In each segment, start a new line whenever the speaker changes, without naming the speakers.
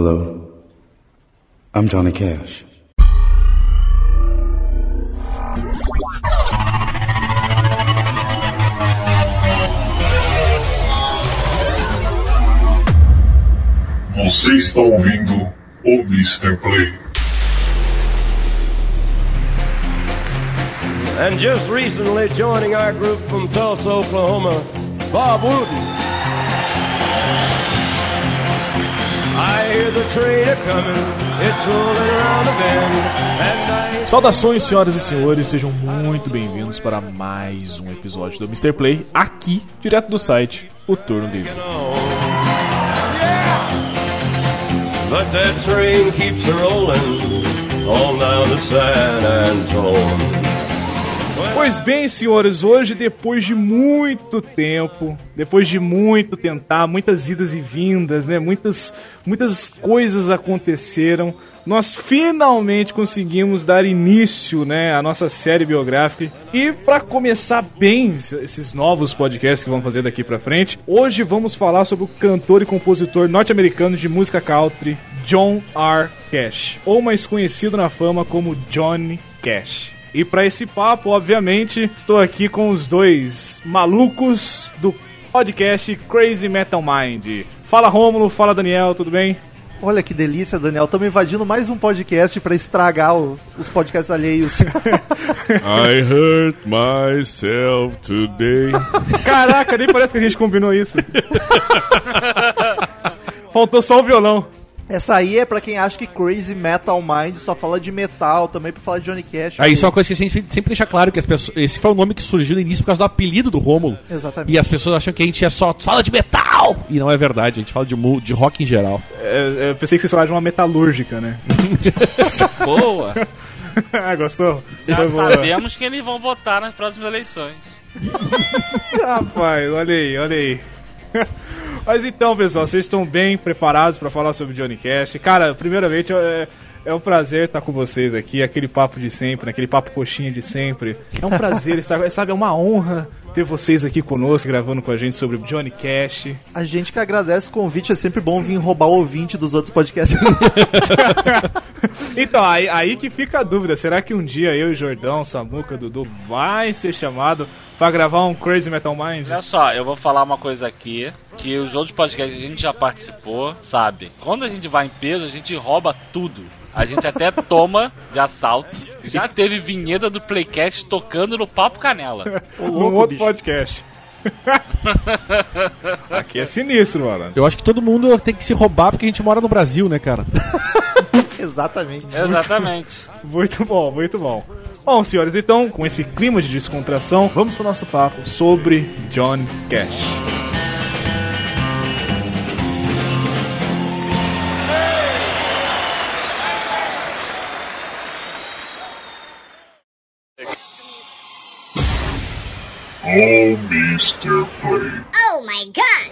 Hello. I'm Johnny Cash.
Você está ouvindo o Mr. Play.
And just recently joining our group from Tulsa, Oklahoma, Bob Wooten.
Saudações, senhoras e senhores, sejam muito bem-vindos para mais um episódio do Mr. Play, aqui, direto do site, o Turno Livre.
But that train keeps rolling down San Antone.
Pois bem, senhores, hoje, depois de muito tempo, depois de muito tentar, muitas idas e vindas, né? Muitas, muitas coisas aconteceram. Nós finalmente conseguimos dar início, né, à nossa série biográfica. E para começar bem esses novos podcasts que vamos fazer daqui para frente, hoje vamos falar sobre o cantor e compositor norte-americano de música country, John R. Cash, ou mais conhecido na fama como Johnny Cash. E para esse papo, obviamente, estou aqui com os dois malucos do podcast Crazy Metal Mind. Fala Rômulo, fala Daniel, tudo bem?
Olha que delícia, Daniel. Estamos invadindo mais um podcast para estragar o- os podcasts alheios.
I hurt myself today.
Caraca, nem parece que a gente combinou isso. Faltou só o violão.
Essa aí é pra quem acha que Crazy Metal Mind só fala de metal, também pra falar de Johnny Cash.
Aí, isso é uma coisa que a gente sempre deixa claro, que as pessoas, esse foi o nome que surgiu no início por causa do apelido do Rômulo.
Exatamente.
E as pessoas acham que a gente é só fala de metal! E não é verdade, a gente fala de, de rock em geral.
É, eu pensei que vocês falavam de uma metalúrgica, né?
Boa!
ah, gostou?
Já
Foi boa.
sabemos que eles vão votar nas próximas eleições.
Rapaz, olha aí, olha aí. Mas então, pessoal, vocês estão bem preparados pra falar sobre Johnny Cash? Cara, primeiramente, é, é um prazer estar com vocês aqui, aquele papo de sempre, aquele papo coxinha de sempre. É um prazer estar, sabe, é uma honra ter vocês aqui conosco, gravando com a gente sobre Johnny Cash.
A gente que agradece o convite, é sempre bom vir roubar o ouvinte dos outros podcasts.
Então, aí, aí que fica a dúvida, será que um dia eu, Jordão, Samuca, Dudu vai ser chamado pra gravar um Crazy Metal Mind?
Olha só, eu vou falar uma coisa aqui que os outros podcasts que a gente já participou, sabe? Quando a gente vai em peso, a gente rouba tudo. A gente até toma de assalto. Já teve vinheta do Playcast tocando no Papo Canela.
Num outro podcast. Aqui é sinistro, mano.
Eu acho que todo mundo tem que se roubar porque a gente mora no Brasil, né, cara?
Exatamente.
Exatamente.
Muito bom, muito bom. Bom, senhores, então, com esse clima de descontração, vamos pro nosso papo sobre John Cash.
O Mr. Play.
Oh my god!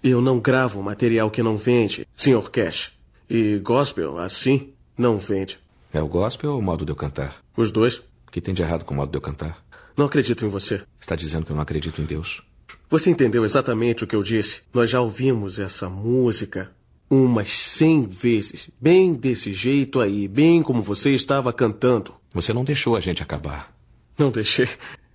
Eu não gravo material que não vende, Sr. Cash. E gospel, assim, não vende.
É o gospel ou o modo de eu cantar?
Os dois.
O que tem de errado com o modo de eu cantar?
Não acredito em você.
Está dizendo que eu não acredito em Deus?
Você entendeu exatamente o que eu disse. Nós já ouvimos essa música umas cem vezes. Bem desse jeito aí, bem como você estava cantando.
Você não deixou a gente acabar.
Não deixei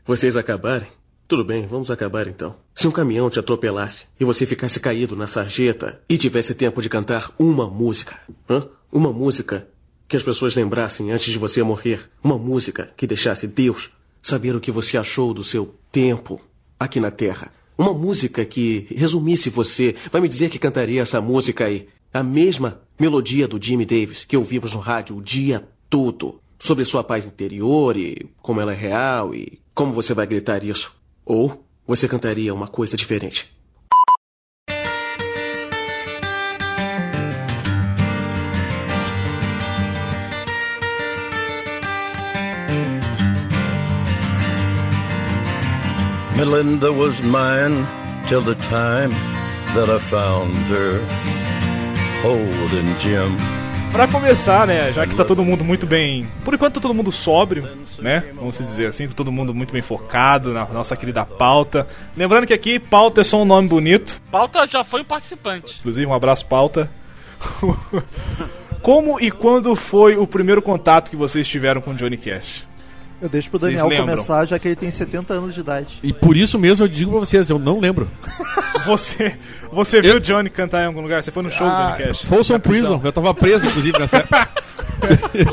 vocês acabarem. Tudo bem, vamos acabar então. Se um caminhão te atropelasse e você ficasse caído na sarjeta e tivesse tempo de cantar uma música, hã? Uma música que as pessoas lembrassem antes de você morrer, uma música que deixasse Deus saber o que você achou do seu tempo aqui na Terra. Uma música que resumisse você. Vai me dizer que cantaria essa música aí. A mesma melodia do Jimmy Davis que ouvimos no rádio o dia todo. Sobre sua paz interior e como ela é real e como você vai gritar isso. Ou você cantaria uma coisa diferente.
Melinda was mine till the time that I found her holding Jim
Pra começar, né, já que tá todo mundo muito bem. Por enquanto tá todo mundo sóbrio, né? Vamos dizer assim, tá todo mundo muito bem focado na nossa querida pauta. Lembrando que aqui, pauta é só um nome bonito.
Pauta já foi um participante.
Inclusive, um abraço, pauta. Como e quando foi o primeiro contato que vocês tiveram com o Johnny Cash?
Eu deixo pro Daniel começar, já que ele tem 70 anos de idade.
E por isso mesmo eu digo pra vocês, eu não lembro.
Você, você viu o Johnny cantar em algum lugar? Você foi no show do
Ah,
Johnny Cash?
Folsom. Prison, eu tava preso, inclusive, nessa época.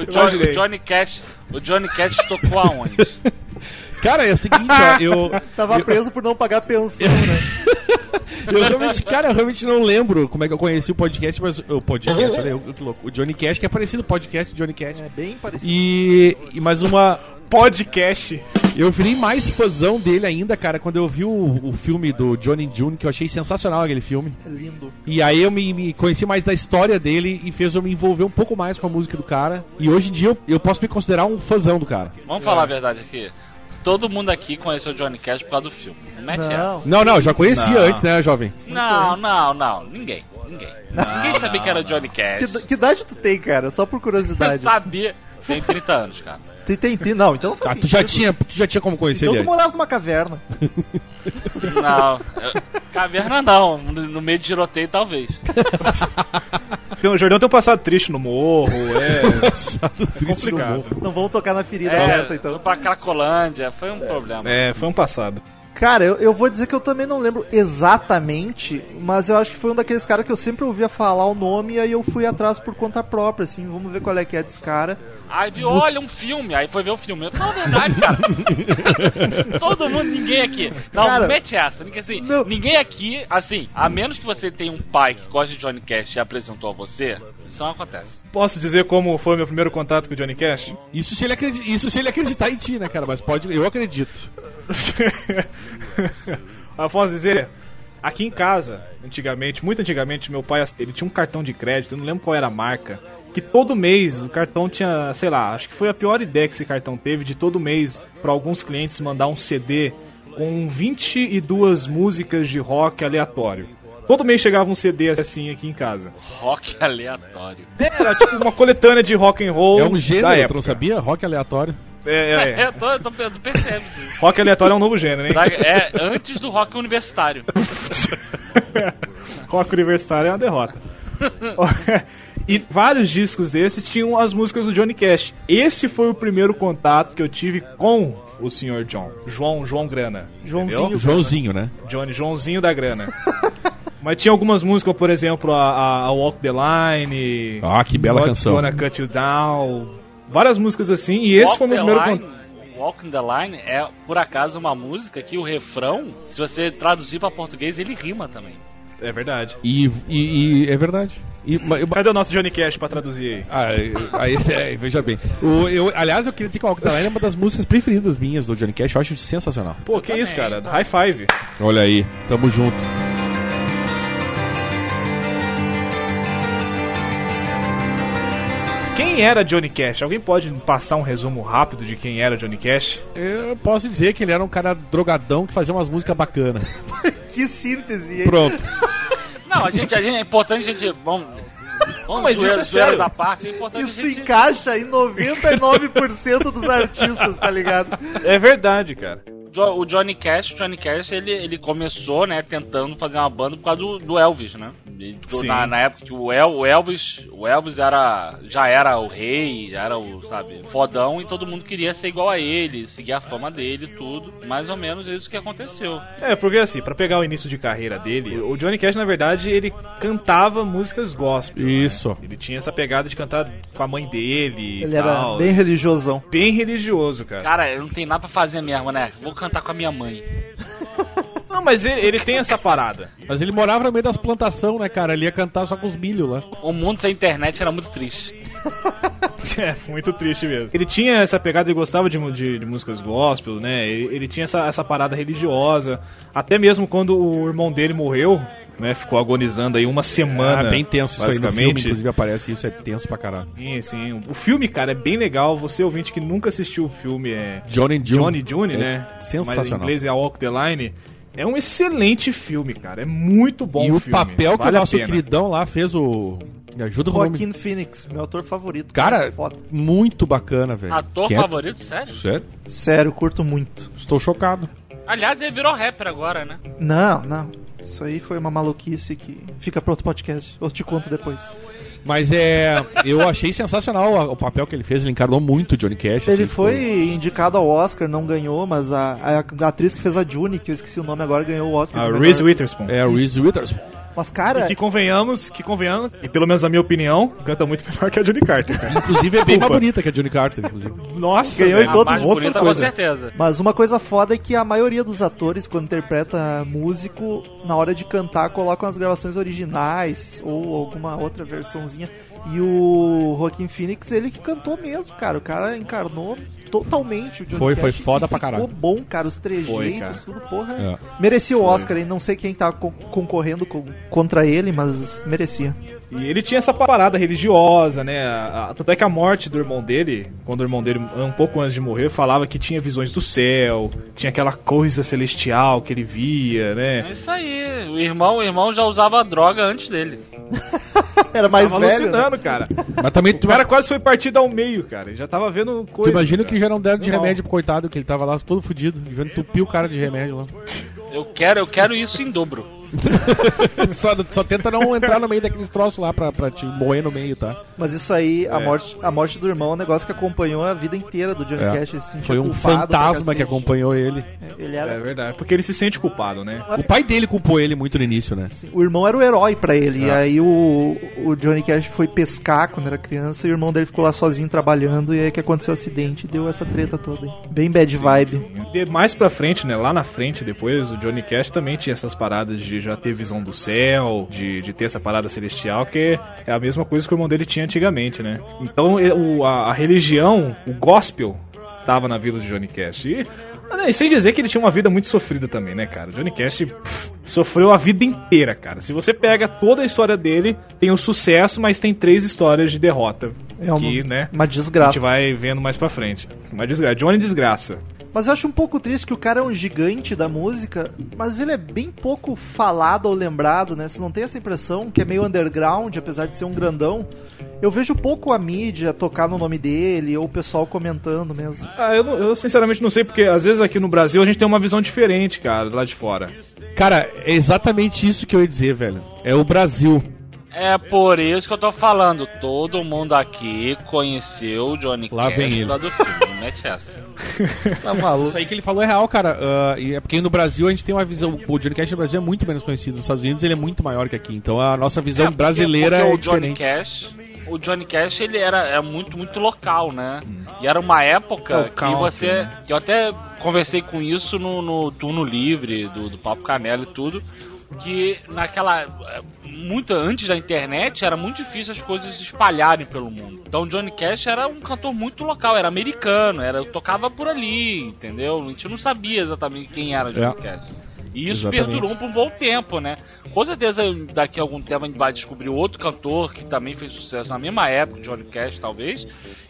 O, Jo-
Imaginei.
o Johnny Cash, o Johnny Cash tocou aonde?
Cara, é o seguinte, ó, eu,
Tava preso por não pagar pensão, né?
eu realmente, cara, eu realmente não lembro como é que eu conheci o podcast, mas o podcast, olha eu, que louco. O Johnny Cash, que é parecido com o podcast do Johnny Cash.
É bem parecido.
E, e mais uma.
Podcast.
Eu virei mais fãzão dele ainda, cara, quando eu vi o, o filme do Johnny June, que eu achei sensacional aquele filme.
É lindo.
E aí eu me, me conheci mais da história dele e fez eu me envolver um pouco mais com a música do cara. E hoje em dia eu, eu posso me considerar um fãzão do cara.
Vamos falar a verdade aqui. Todo mundo aqui conheceu o Johnny Cash por causa do filme. Não mete
Não.
essa.
Não, não, eu já conhecia
Não.
antes, né, jovem?
Não, não, não. Ninguém. Ninguém. Ninguém sabia que era o Johnny Cash.
Que, que idade tu tem, cara? Só por
Eu
curiosidade.
sabia. Tem 30 anos, cara.
Tem, tem, tem- Não, então não faz
Ah, tu já tinha, tu já tinha como conhecer
Então
ele
tu
antes.
morava numa caverna.
Não. eu- Caverna não. No no meio de tiroteio, talvez.
Tem, o Jordão tem um passado triste no morro, é.
Triste no
complicado.
morro.
Não vamos tocar na ferida
É, foi
então.
pra Cracolândia. Foi um problema.
É, foi um passado.
Cara, eu, eu vou dizer que eu também não lembro exatamente, mas eu acho que foi um daqueles caras que eu sempre ouvia falar o nome e aí eu fui atrás por conta própria, assim, vamos ver qual é que é desse cara.
Aí viu, olha um filme. Aí foi ver o filme. Eu, não, é verdade, cara. Todo mundo, ninguém aqui. Não,
Cara,
não mete essa. Ninguém, assim,
não.
ninguém aqui, assim, a menos que você tenha um pai que gosta de Johnny Cash e apresentou a você, isso não acontece.
Posso dizer como foi meu primeiro contato com o Johnny Cash?
Isso se, ele acredi- isso se ele acreditar em ti, né, cara? Mas pode, eu acredito.
Eu posso dizer, aqui em casa, antigamente, muito antigamente, meu pai ele tinha um cartão de crédito, eu não lembro qual era a marca, que todo mês o cartão tinha, sei lá, acho que foi a pior ideia que esse cartão teve de todo mês para alguns clientes mandar um CD com 22 músicas de rock aleatório. Todo mês chegava um CD assim aqui em casa.
Rock aleatório.
Era tipo uma coletânea de rock and roll
É um
da
gênero, tu não sabia? Rock aleatório.
É, é, é.
É, eu tô, eu tô, eu tô percebendo isso.
Rock aleatório é um novo gênero, hein?
É antes do rock universitário.
Rock universitário é uma derrota. e vários discos desses tinham as músicas do Johnny Cash. Esse foi o primeiro contato que eu tive com o Sr. John. João, João Grana.
Joãozinho.
Entendeu?
Joãozinho, né?
Johnny, Joãozinho da Grana. Mas tinha algumas músicas, por exemplo, a, a- Walk the Line.
Ah, que bela
What's
canção.
Gonna Cut You Down. Várias músicas assim. E esse
Walk
foi o meu primeiro
Line,
contato.
Walking the Line é, por acaso, uma música que o refrão, se você traduzir pra português, ele rima também.
É verdade.
E, e- e é verdade. E, eu-
Cadê o nosso Johnny Cash pra traduzir aí?
Ah, aí, é, veja bem. O, eu, aliás, eu queria dizer que o Walk the Line é uma das músicas preferidas minhas do Johnny Cash. Eu acho sensacional.
Pô, que
também,
isso, cara?
tá.
High five.
Olha aí, tamo junto.
Quem era Johnny Cash? Alguém pode passar um resumo rápido de quem era Johnny Cash?
Eu posso dizer que ele era um cara drogadão que fazia umas músicas bacanas.
Que síntese, hein?
Pronto.
Não, a gente, a gente é importante a gente. Vamos. Vamos
mas isso é sério.
da parte, é importante
Isso
a gente.
encaixa em 99% dos artistas, tá ligado?
É verdade, cara.
O Johnny Cash, o Johnny Cash, ele, ele começou, né, tentando fazer uma banda por causa do, do Elvis, né? E do- na, na época que o, El, o Elvis, o Elvis era já era o rei, já era o, sabe, fodão e todo mundo queria ser igual a ele, seguir a fama dele e tudo. Mais ou menos isso que aconteceu.
É, porque assim, pra pegar o início de carreira dele, o Johnny Cash, na verdade, ele cantava músicas gospel. né?
Isso.
Ele tinha essa pegada de cantar com a mãe dele
Ele
e
era bem religiosão.
Bem religioso, cara.
Cara, eu não tenho nada pra fazer mesmo, né? Vou cantar com a minha mãe.
Não, mas ele, ele tem essa parada.
Mas ele morava no meio das plantações, né, cara? Ele ia cantar só com os milho lá.
O mundo sem internet era muito triste.
É, muito triste mesmo. Ele tinha essa pegada, ele gostava de, de, de músicas gospel, né? Ele, ele tinha essa, essa parada religiosa. Até mesmo quando o irmão dele morreu, né? Ficou agonizando aí uma semana.
Ah, bem tenso isso aí no filme, inclusive aparece isso, é tenso pra caralho.
Sim, sim. O filme, cara, é bem legal. Você ouvinte que nunca assistiu o filme é
Johnny June.
Johnny June,
É
né?
sensacional.
Mas em inglês é Walk the Line. É um excelente filme, cara. É muito bom
e o
filme.
papel que
Vale
o
a
nosso
pena.
queridão lá fez o. Me ajuda com o.
Joaquin Phoenix, meu ator favorito.
Cara,
Foda.
muito bacana, velho.
Ator
Que é-
favorito, sério?
Sério?
Sério, curto muito.
Estou chocado.
Aliás, ele virou rapper agora, né?
Não, não. Isso aí foi uma maluquice que fica pra outro podcast. Eu te conto depois.
Mas é. Eu achei sensacional o- papel que ele fez. Ele encarnou muito o Johnny Cash.
Ele
assim,
foi
tipo,
indicado ao Oscar, não ganhou, mas a, a- atriz que fez a June, que eu esqueci o nome agora, ganhou o Oscar.
A Reese Witherspoon.
É, a Reese Witherspoon.
Mas, cara,
E que convenhamos, que convenhamos, e pelo menos na minha opinião, canta muito melhor que a Johnny Carter. cara.
Inclusive é bem mais bonita que a Johnny Carter, inclusive.
Nossa,
Ganhou em todos
mais
os
outra
bonita, com
coisa.
certeza.
Mas uma coisa foda é que a maioria dos atores, quando interpreta músico, na hora de cantar, colocam as gravações originais ou alguma outra versãozinha. E o Joaquin Phoenix, ele que cantou mesmo, cara. O cara encarnou totalmente o Johnny
Foi- foi
Cash
foda
e
pra
ficou
caralho.
bom, cara. Os
Foi,
trejeitos,
cara.
tudo, porra.
É.
Merecia o Oscar, e não sei quem tá co- concorrendo com- contra ele, mas merecia.
E ele tinha essa parada religiosa, né? A- a- tanto é que a morte do irmão dele, quando o irmão dele, um pouco antes de morrer, falava que tinha visões do céu, tinha aquela coisa celestial que ele via,
É
né?
isso aí. O irmão, o irmão já usava droga antes dele.
Era mais
Tava
velho. né?
cara.
Mas também
O
tu,
cara quase foi partido ao meio, cara. Ele já tava vendo
tu
coisa.
imagina
cara.
que já não deram de
Normal.
remédio pro coitado, que ele tava lá todo fudido, vendo entupir o cara de remédio lá.
Eu quero, eu quero isso em dobro.
só, só tenta não entrar no meio daqueles troços lá pra, pra te morrer no meio, tá?
Mas isso aí, a,
É.
morte, a morte do irmão é um negócio que acompanhou a vida inteira do Johnny
É.
Cash. Ele se
Foi um fantasma que acompanhou ele.
Ele
É
era,
verdade, porque ele se sente culpado, né?
O pai dele culpou ele muito no início, né?
o irmão era o herói pra ele.
É.
E aí o, o Johnny Cash foi pescar quando era criança e o irmão dele ficou lá sozinho trabalhando. E aí que aconteceu o acidente e deu essa treta toda. aí. Bem bad vibe.
E mais pra frente, né? Lá na frente, depois, o Johnny Cash também tinha essas paradas de já ter visão do céu, de, de ter essa parada celestial, que é a mesma coisa que o irmão dele tinha antigamente, né? Então, o- a, a religião, o gospel, tava na vida de Johnny Cash. E, ah, né, e sem dizer que ele tinha uma vida muito sofrida também, né, cara? Johnny Cash pff, sofreu a vida inteira, cara. Se você pega toda a história dele, tem o sucesso, mas tem três histórias de derrota.
É uma,
que, né?
uma
A
desgraça.
gente vai vendo mais pra frente. Uma desgraça. Johnny Desgraça.
Mas eu acho um pouco triste que o cara é um gigante da música, mas ele é bem pouco falado ou lembrado, né? Você não tem essa impressão que é meio underground, apesar de ser um grandão. Eu vejo pouco a mídia tocar no nome dele, ou o pessoal comentando mesmo.
Ah, eu, eu sinceramente não sei, porque às vezes aqui no Brasil a gente tem uma visão diferente, cara, lá de fora.
Cara, é exatamente isso que eu ia dizer, velho. É o Brasil.
É por isso que eu tô falando. Todo mundo aqui conheceu o Johnny
Lá
Cash
vem ele.
lá do filme. Não mete essa.
Tá maluco.
Isso aí que ele falou é real, cara. Ah, e é porque no Brasil a gente tem uma visão. O Johnny Cash no Brasil é muito menos conhecido. Nos Estados Unidos ele é muito maior que aqui. Então a nossa visão
É, porque-
brasileira
porque
é
o Johnny. Cash, o Johnny Cash ele era é muito muito local, né? E era uma época
É
que você,
né?
que eu até conversei com isso no, no turno livre do, do Papo Canela e tudo, que naquela muito antes da internet era muito difícil as coisas se espalharem pelo mundo. Então o Johnny Cash era um cantor muito local, era americano, era tocava por ali, entendeu? A gente não sabia exatamente quem era Johnny
É.
Cash. E isso
Exatamente.
perdurou por um bom tempo, né? Com certeza daqui a algum tempo a gente vai descobrir outro cantor que também fez sucesso na mesma época, Johnny Cash talvez,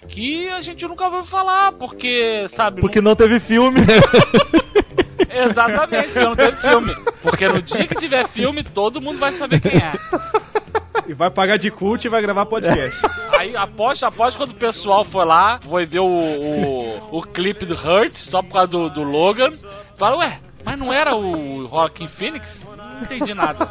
que a gente nunca ouviu falar, porque, sabe...
Porque não teve filme.
Exatamente, não teve filme. Porque no dia que tiver filme, todo mundo vai saber quem é.
E vai pagar de cult e vai gravar podcast.
Aí após, após quando o pessoal for lá, foi ver o, o, o clipe do Hurt, só por causa do, do Logan, fala, ué, mas não era o Joaquin Phoenix? Não entendi nada.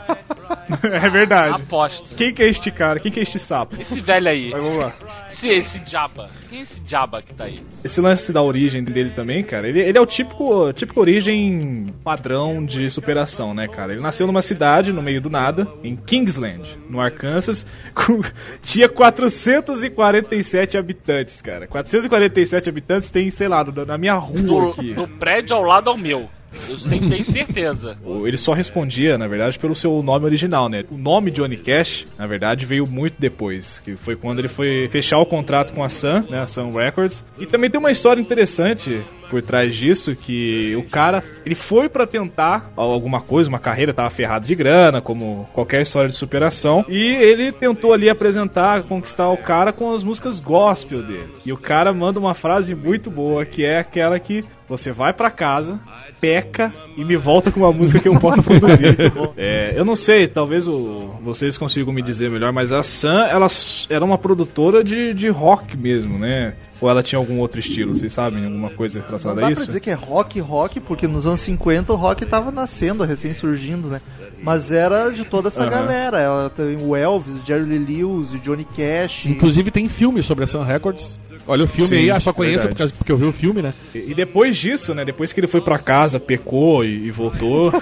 é verdade.
Aposto.
Quem que é este cara? Quem que é este sapo?
Esse velho aí.
Mas vamos lá.
Esse, esse Jabba. Quem é esse Jabba que tá aí?
Esse lance da origem dele também, cara, ele, ele é o típico, típico origem padrão de superação, né, cara? Ele nasceu numa cidade, no meio do nada, em Kingsland, no Arkansas, com, tinha 447 habitantes, cara. 447 habitantes tem, sei lá, na minha rua
Do,
aqui.
do prédio ao lado ao meu. Eu sei, tenho certeza.
Ele só respondia, na verdade, pelo seu nome original, né? O nome Johnny Cash, na verdade, veio muito depois, que foi quando ele foi fechar o contrato com a Sun, né, a Sun Records. E também tem uma história interessante por trás disso, que o cara, ele foi pra tentar alguma coisa, uma carreira, tava ferrado de grana, como qualquer história de superação, e ele tentou ali apresentar, conquistar o cara com as músicas gospel dele. E o cara manda uma frase muito boa, que é aquela que você vai pra casa, peca e me volta com uma música que eu possa produzir. É, eu não sei, talvez o, vocês consigam me dizer melhor, mas a Sam, ela era uma produtora de, de rock mesmo, né? Ou ela tinha algum outro estilo, vocês sabem? Alguma coisa
Não
relacionada
dá
a
pra
isso?
dizer que é rock, rock, porque nos anos 50 o rock tava nascendo, recém surgindo, né? Mas era de toda essa galera. Ela tem o Elvis, o Jerry Lee Lewis, o Johnny Cash.
Inclusive tem filme sobre a Sun Records. Olha o filme
Sim,
aí, ah, só conheço
verdade.
por causa- porque eu vi o filme, né?
E e depois disso, né? Depois que ele foi pra casa, pecou e, e voltou.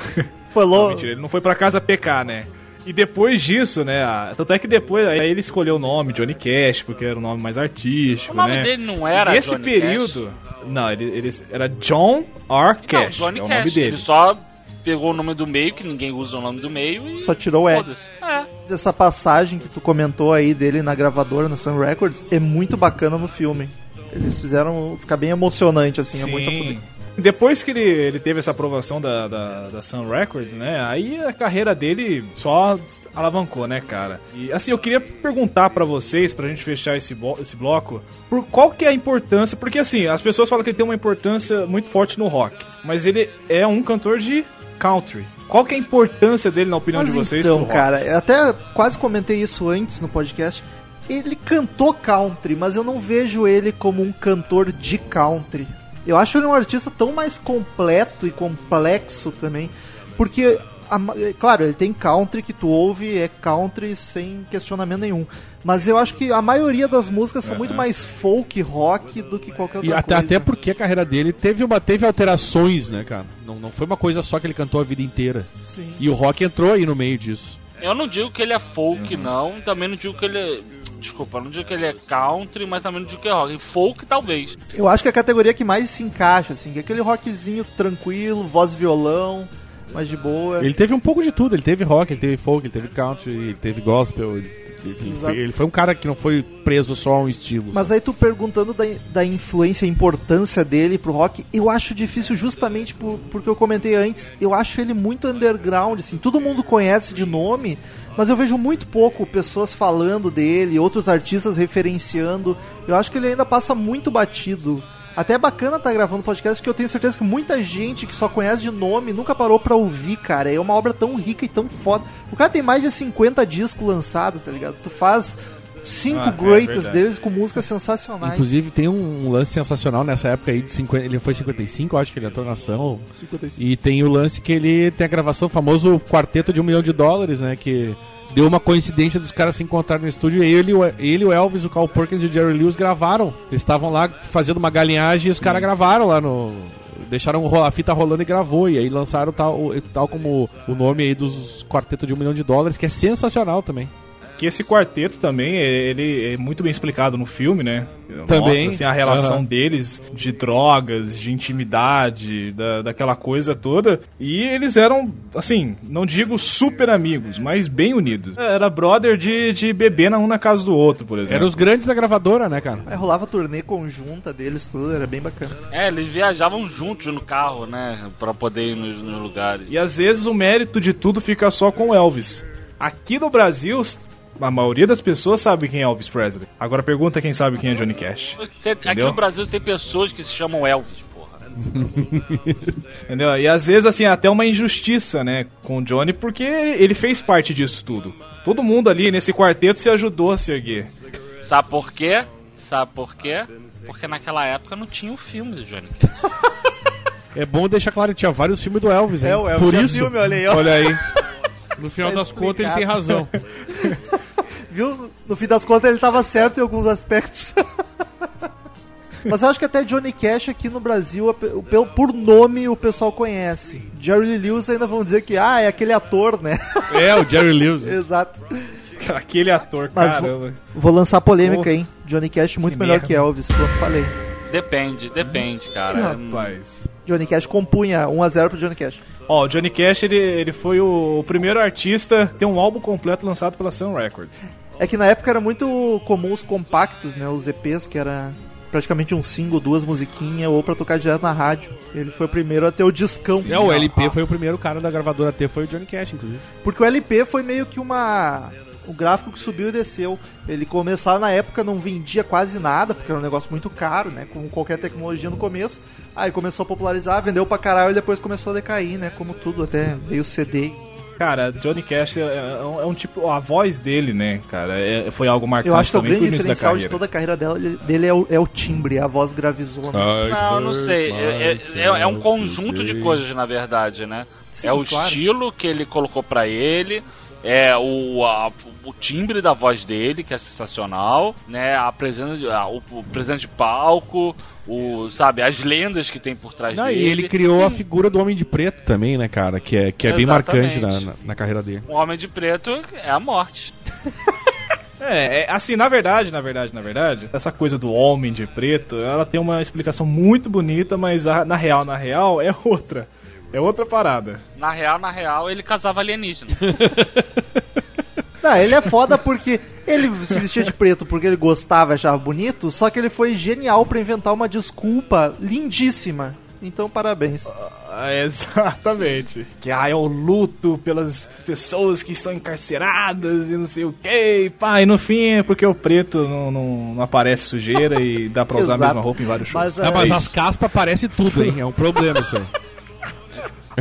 Falou.
Não, mentira, ele não foi pra casa pecar, né? E depois disso, né? Tanto é que depois aí ele escolheu o nome Johnny Cash, porque era o nome mais artístico,
O nome
né?
dele não era
Nesse
Johnny
período. Não, ele, ele era John R. Cash.
Não, Johnny
é o
Cash.
nome dele.
Ele só pegou o nome do meio, que ninguém usa o nome do meio, e.
Só tirou o E.
É.
Essa passagem que tu comentou aí dele na gravadora, na Sun Records, é muito bacana no filme. Eles fizeram ficar bem emocionante, assim, é muito.
Depois que ele, ele teve essa aprovação da, da, da Sun Records, né? Aí a carreira dele só alavancou, né, cara? E assim, eu queria perguntar pra vocês, pra gente fechar esse, esse bloco, por qual que é a importância? Porque assim, as pessoas falam que ele tem uma importância muito forte no rock, mas ele é um cantor de country. Qual que é a importância dele, na opinião
Mas
de vocês,
então, cara, eu até quase comentei isso antes no podcast. Ele cantou country, mas eu não vejo ele como um cantor de country. Eu acho ele um artista tão mais completo e complexo também, porque a é, claro, ele tem country que tu ouve, é country sem questionamento nenhum. Mas eu acho que a maioria das músicas são muito mais folk rock do que qualquer outra
E até,
coisa.
até porque a carreira dele teve, uma, teve alterações, né, cara? Não, não foi uma coisa só que ele cantou a vida inteira.
Sim.
E o rock entrou aí no meio disso.
Eu não digo que ele é folk, não. Também não digo que ele é. Desculpa, eu não digo que ele é country, mas também não digo que é rock. Folk, talvez.
Eu acho que é a categoria que mais se encaixa, assim, que é aquele rockzinho tranquilo, voz e violão, mais de boa.
Ele teve um pouco de tudo. Ele teve rock, ele teve folk, ele teve country, ele teve gospel. Ele, ele foi, ele foi um cara que não foi preso só a um estilo.
Mas aí tu perguntando da, da influência e importância dele pro rock, eu acho difícil justamente por, porque eu comentei antes, eu acho ele muito underground, assim, todo mundo conhece de nome, mas eu vejo muito pouco pessoas falando dele, outros artistas referenciando, eu acho que ele ainda passa muito batido. Até é bacana estar gravando podcast, que eu tenho certeza que muita gente que só conhece de nome nunca parou pra ouvir, cara. É uma obra tão rica e tão foda. O cara tem mais de 50 discos lançados, tá ligado? Tu faz cinco
Ah, é
greatest
verdade.
deles com músicas sensacionais.
Inclusive tem um, um lance sensacional nessa época aí de 50, ele foi 55, eu acho que ele entrou na ação.
55.
E tem o lance que ele tem a gravação o famoso quarteto de um milhão de dólares, né, que deu uma coincidência dos caras se encontrarem no estúdio e ele, o- ele, o Elvis, o Carl Perkins e o Jerry Lewis gravaram. Eles estavam lá fazendo uma galinhagem e os caras gravaram lá no deixaram a fita rolando e gravou e aí lançaram tal, tal como o nome aí dos quarteto de um milhão de dólares, que é sensacional também.
Que esse quarteto também, ele é muito bem explicado no filme, né?
Também.
Mostra, assim, a relação
Aham.
deles de drogas, de intimidade, da, daquela coisa toda. E eles eram, assim, não digo super amigos, mas bem unidos. Era brother de, de beber na um na casa do outro, por exemplo.
Eram os grandes da gravadora, né, cara?
Aí rolava turnê conjunta deles, tudo, era bem bacana.
É, eles viajavam juntos no carro, né? Pra poder ir nos, nos lugares.
E às vezes o mérito de tudo fica só com o Elvis. Aqui no Brasil, a maioria das pessoas sabe quem é Elvis Presley. Agora pergunta quem sabe quem é Johnny Cash.
Você- aqui no Brasil tem pessoas que se chamam Elvis, porra.
Entendeu? E às vezes, assim, até uma injustiça, né, com o Johnny, porque ele fez parte disso tudo. Todo mundo ali nesse quarteto se ajudou a se erguer.
Sabe por quê? Sabe por quê? Porque naquela época não tinha o filme do Johnny.
É bom deixar claro que tinha vários filmes do Elvis, hein?
É, o Elvis
Por
tinha
isso,
filme, olha aí, ó.
Olha aí. No final
Tá
das contas ele tem razão.
Viu? No fim das contas ele tava certo em alguns aspectos. Mas eu acho que até Johnny Cash aqui no Brasil, pelo- por nome, o pessoal conhece. Jerry Lewis ainda vão dizer que, ah, é aquele ator, né?
É, o Jerry Lewis.
Exato.
Aquele ator,
Mas
caramba.
Vou lançar polêmica, hein? Johnny Cash muito
Que
melhor
merda.
que Elvis, pronto, falei.
Depende, depende, cara.
Rapaz.
Johnny Cash compunha 1x0 pro Johnny Cash.
Ó, o Johnny Cash, ele, ele foi o, o primeiro artista a ter um álbum completo lançado pela Sun Records.
É que na época era muito comum os compactos, né? Os EPs, que era praticamente um single, duas musiquinhas, ou pra tocar direto na rádio. Ele foi o primeiro a ter o discão.
É, o LP foi o primeiro cara da gravadora a ter, foi o Johnny Cash, inclusive.
Porque o LP foi meio que uma. O gráfico que subiu e desceu. Ele começava na época, não vendia quase nada, porque era um negócio muito caro, né? Como qualquer tecnologia no começo. Aí começou a popularizar, vendeu pra caralho e depois começou a decair, né? Como tudo, até veio CD.
Cara, Johnny Cash é, é um, é um tipo. A voz dele, né, cara, é- foi algo marcante
Eu acho que o
também
grande diferencial de toda a carreira dela, dele é o, é o timbre, é a voz gravizona.
Não, não sei. É, é- é- é um conjunto de coisas, na verdade, né?
Sim,
é o
claro.
estilo que ele colocou pra ele, é o, a- o timbre da voz dele, que é sensacional, né? A presença, de- a- o, o presença de palco, o, sabe, as lendas que tem por trás
Não,
dele.
e ele criou a figura do Homem de Preto também, né, cara? Que é, que é bem marcante na, na, na carreira dele.
O Homem de Preto é a morte.
É, é, assim, na verdade, na verdade, na verdade, essa coisa do homem de preto, ela tem uma explicação muito bonita, mas a- na real, na real, é outra. É outra parada.
Na real, na real, ele casava alienígena.
Não, ele é foda porque ele se vestia de preto porque ele gostava, achava bonito, só que ele foi genial pra inventar uma desculpa lindíssima. Então, parabéns.
Ah, Exatamente. Que ah, é o luto pelas pessoas que estão encarceradas e não sei o que. Pá, e no fim é porque o preto não, não, não aparece sujeira e dá pra usar a mesma roupa em vários shows.
Mas,
Ah, mas
É
as caspas aparecem tudo, hein? É um problema isso aí.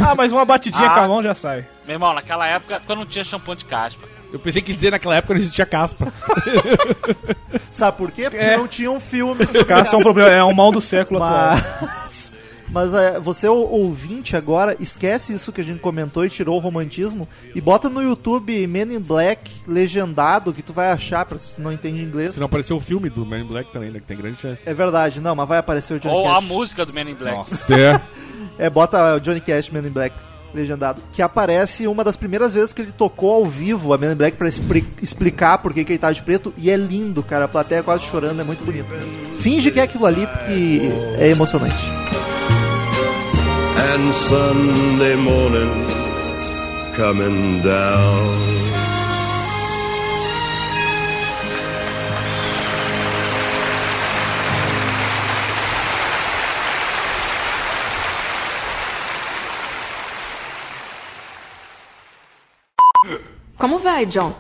Ah, mas uma batidinha
Ah.
com a mão já sai.
Meu irmão, naquela época, quando não tinha shampoo de caspa.
Eu pensei que dizer naquela época não existia caspa.
Sabe por quê? Porque
É.
não tinha um filme sobre
Caça é um problema, é um mal do século atual.
Mas, é, você, o ouvinte, agora esquece isso que a gente comentou e tirou o romantismo e bota no YouTube Men in Black legendado que tu vai achar, pra se não entende inglês.
Se não apareceu o filme do Man in Black também, né? Que tem grande chance.
É verdade, não, mas vai aparecer o Johnny
Ou a
Cash.
música do Men in Black.
Nossa.
É.
É, bota o Johnny Cash Men in Black legendado, que aparece uma das primeiras vezes que ele tocou ao vivo a Men in Black pra expli- explicar por que que ele tá de preto e é lindo, cara, a plateia quase chorando, é muito bonito mesmo. Finge que é aquilo ali porque é emocionante.
And Sunday morning coming down.
Como vai, John?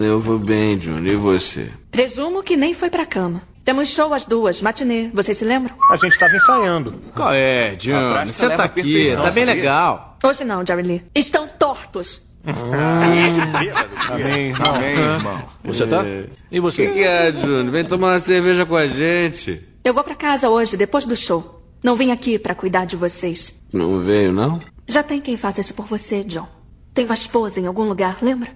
Eu vou bem, Júnior. E você?
Presumo que nem foi pra cama. Temos show às duas, matinê. Vocês se lembram?
A gente estava ensaiando.
Qual é,
prática
Você tá aqui, tá bem
sabia?
legal.
Hoje não, Jerry Lee. Estão tortos.
Amém, amém, irmão.
Você tá?
E você? O que, que é, Júnior? Vem tomar uma cerveja com a gente.
Eu vou pra casa hoje, depois do show. Não vim aqui pra cuidar de vocês.
Não veio, não?
Já tem quem faça isso por você, John. Tenho a esposa em algum lugar, lembra?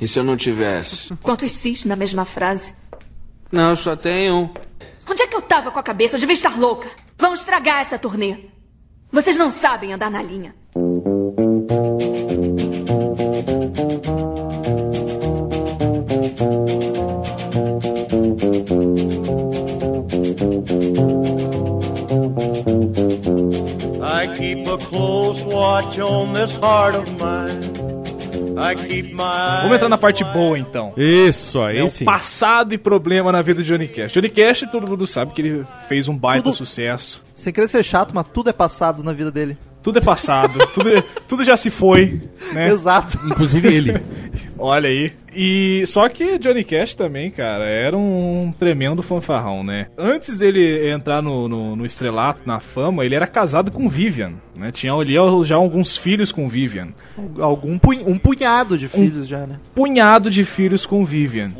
E se eu não tivesse?
Quantos cis na mesma frase?
Não, eu só tenho um.
Onde é que eu tava com a cabeça? Eu devia estar louca. Vão estragar essa turnê. Vocês não sabem andar na linha.
I keep a close watch on this heart of mine.
Vamos entrar na parte boa então.
Isso, aí
É o
sim.
passado e problema na vida de Johnny Cash. Johnny Cash, todo mundo sabe que ele fez um baita
Tudo-
sucesso.
Sem querer ser chato, mas tudo é passado na vida dele.
Tudo é passado, tudo, tudo já se foi, né?
Exato.
Inclusive ele.
Olha aí. E só que Johnny Cash também, cara, era um tremendo fanfarrão, né? Antes dele entrar no, no, no estrelato, na fama, ele era casado com Vivian, né? Tinha ali já alguns filhos com Vivian.
Algum punha- um punhado de filhos já, né?
Punhado de filhos com Vivian.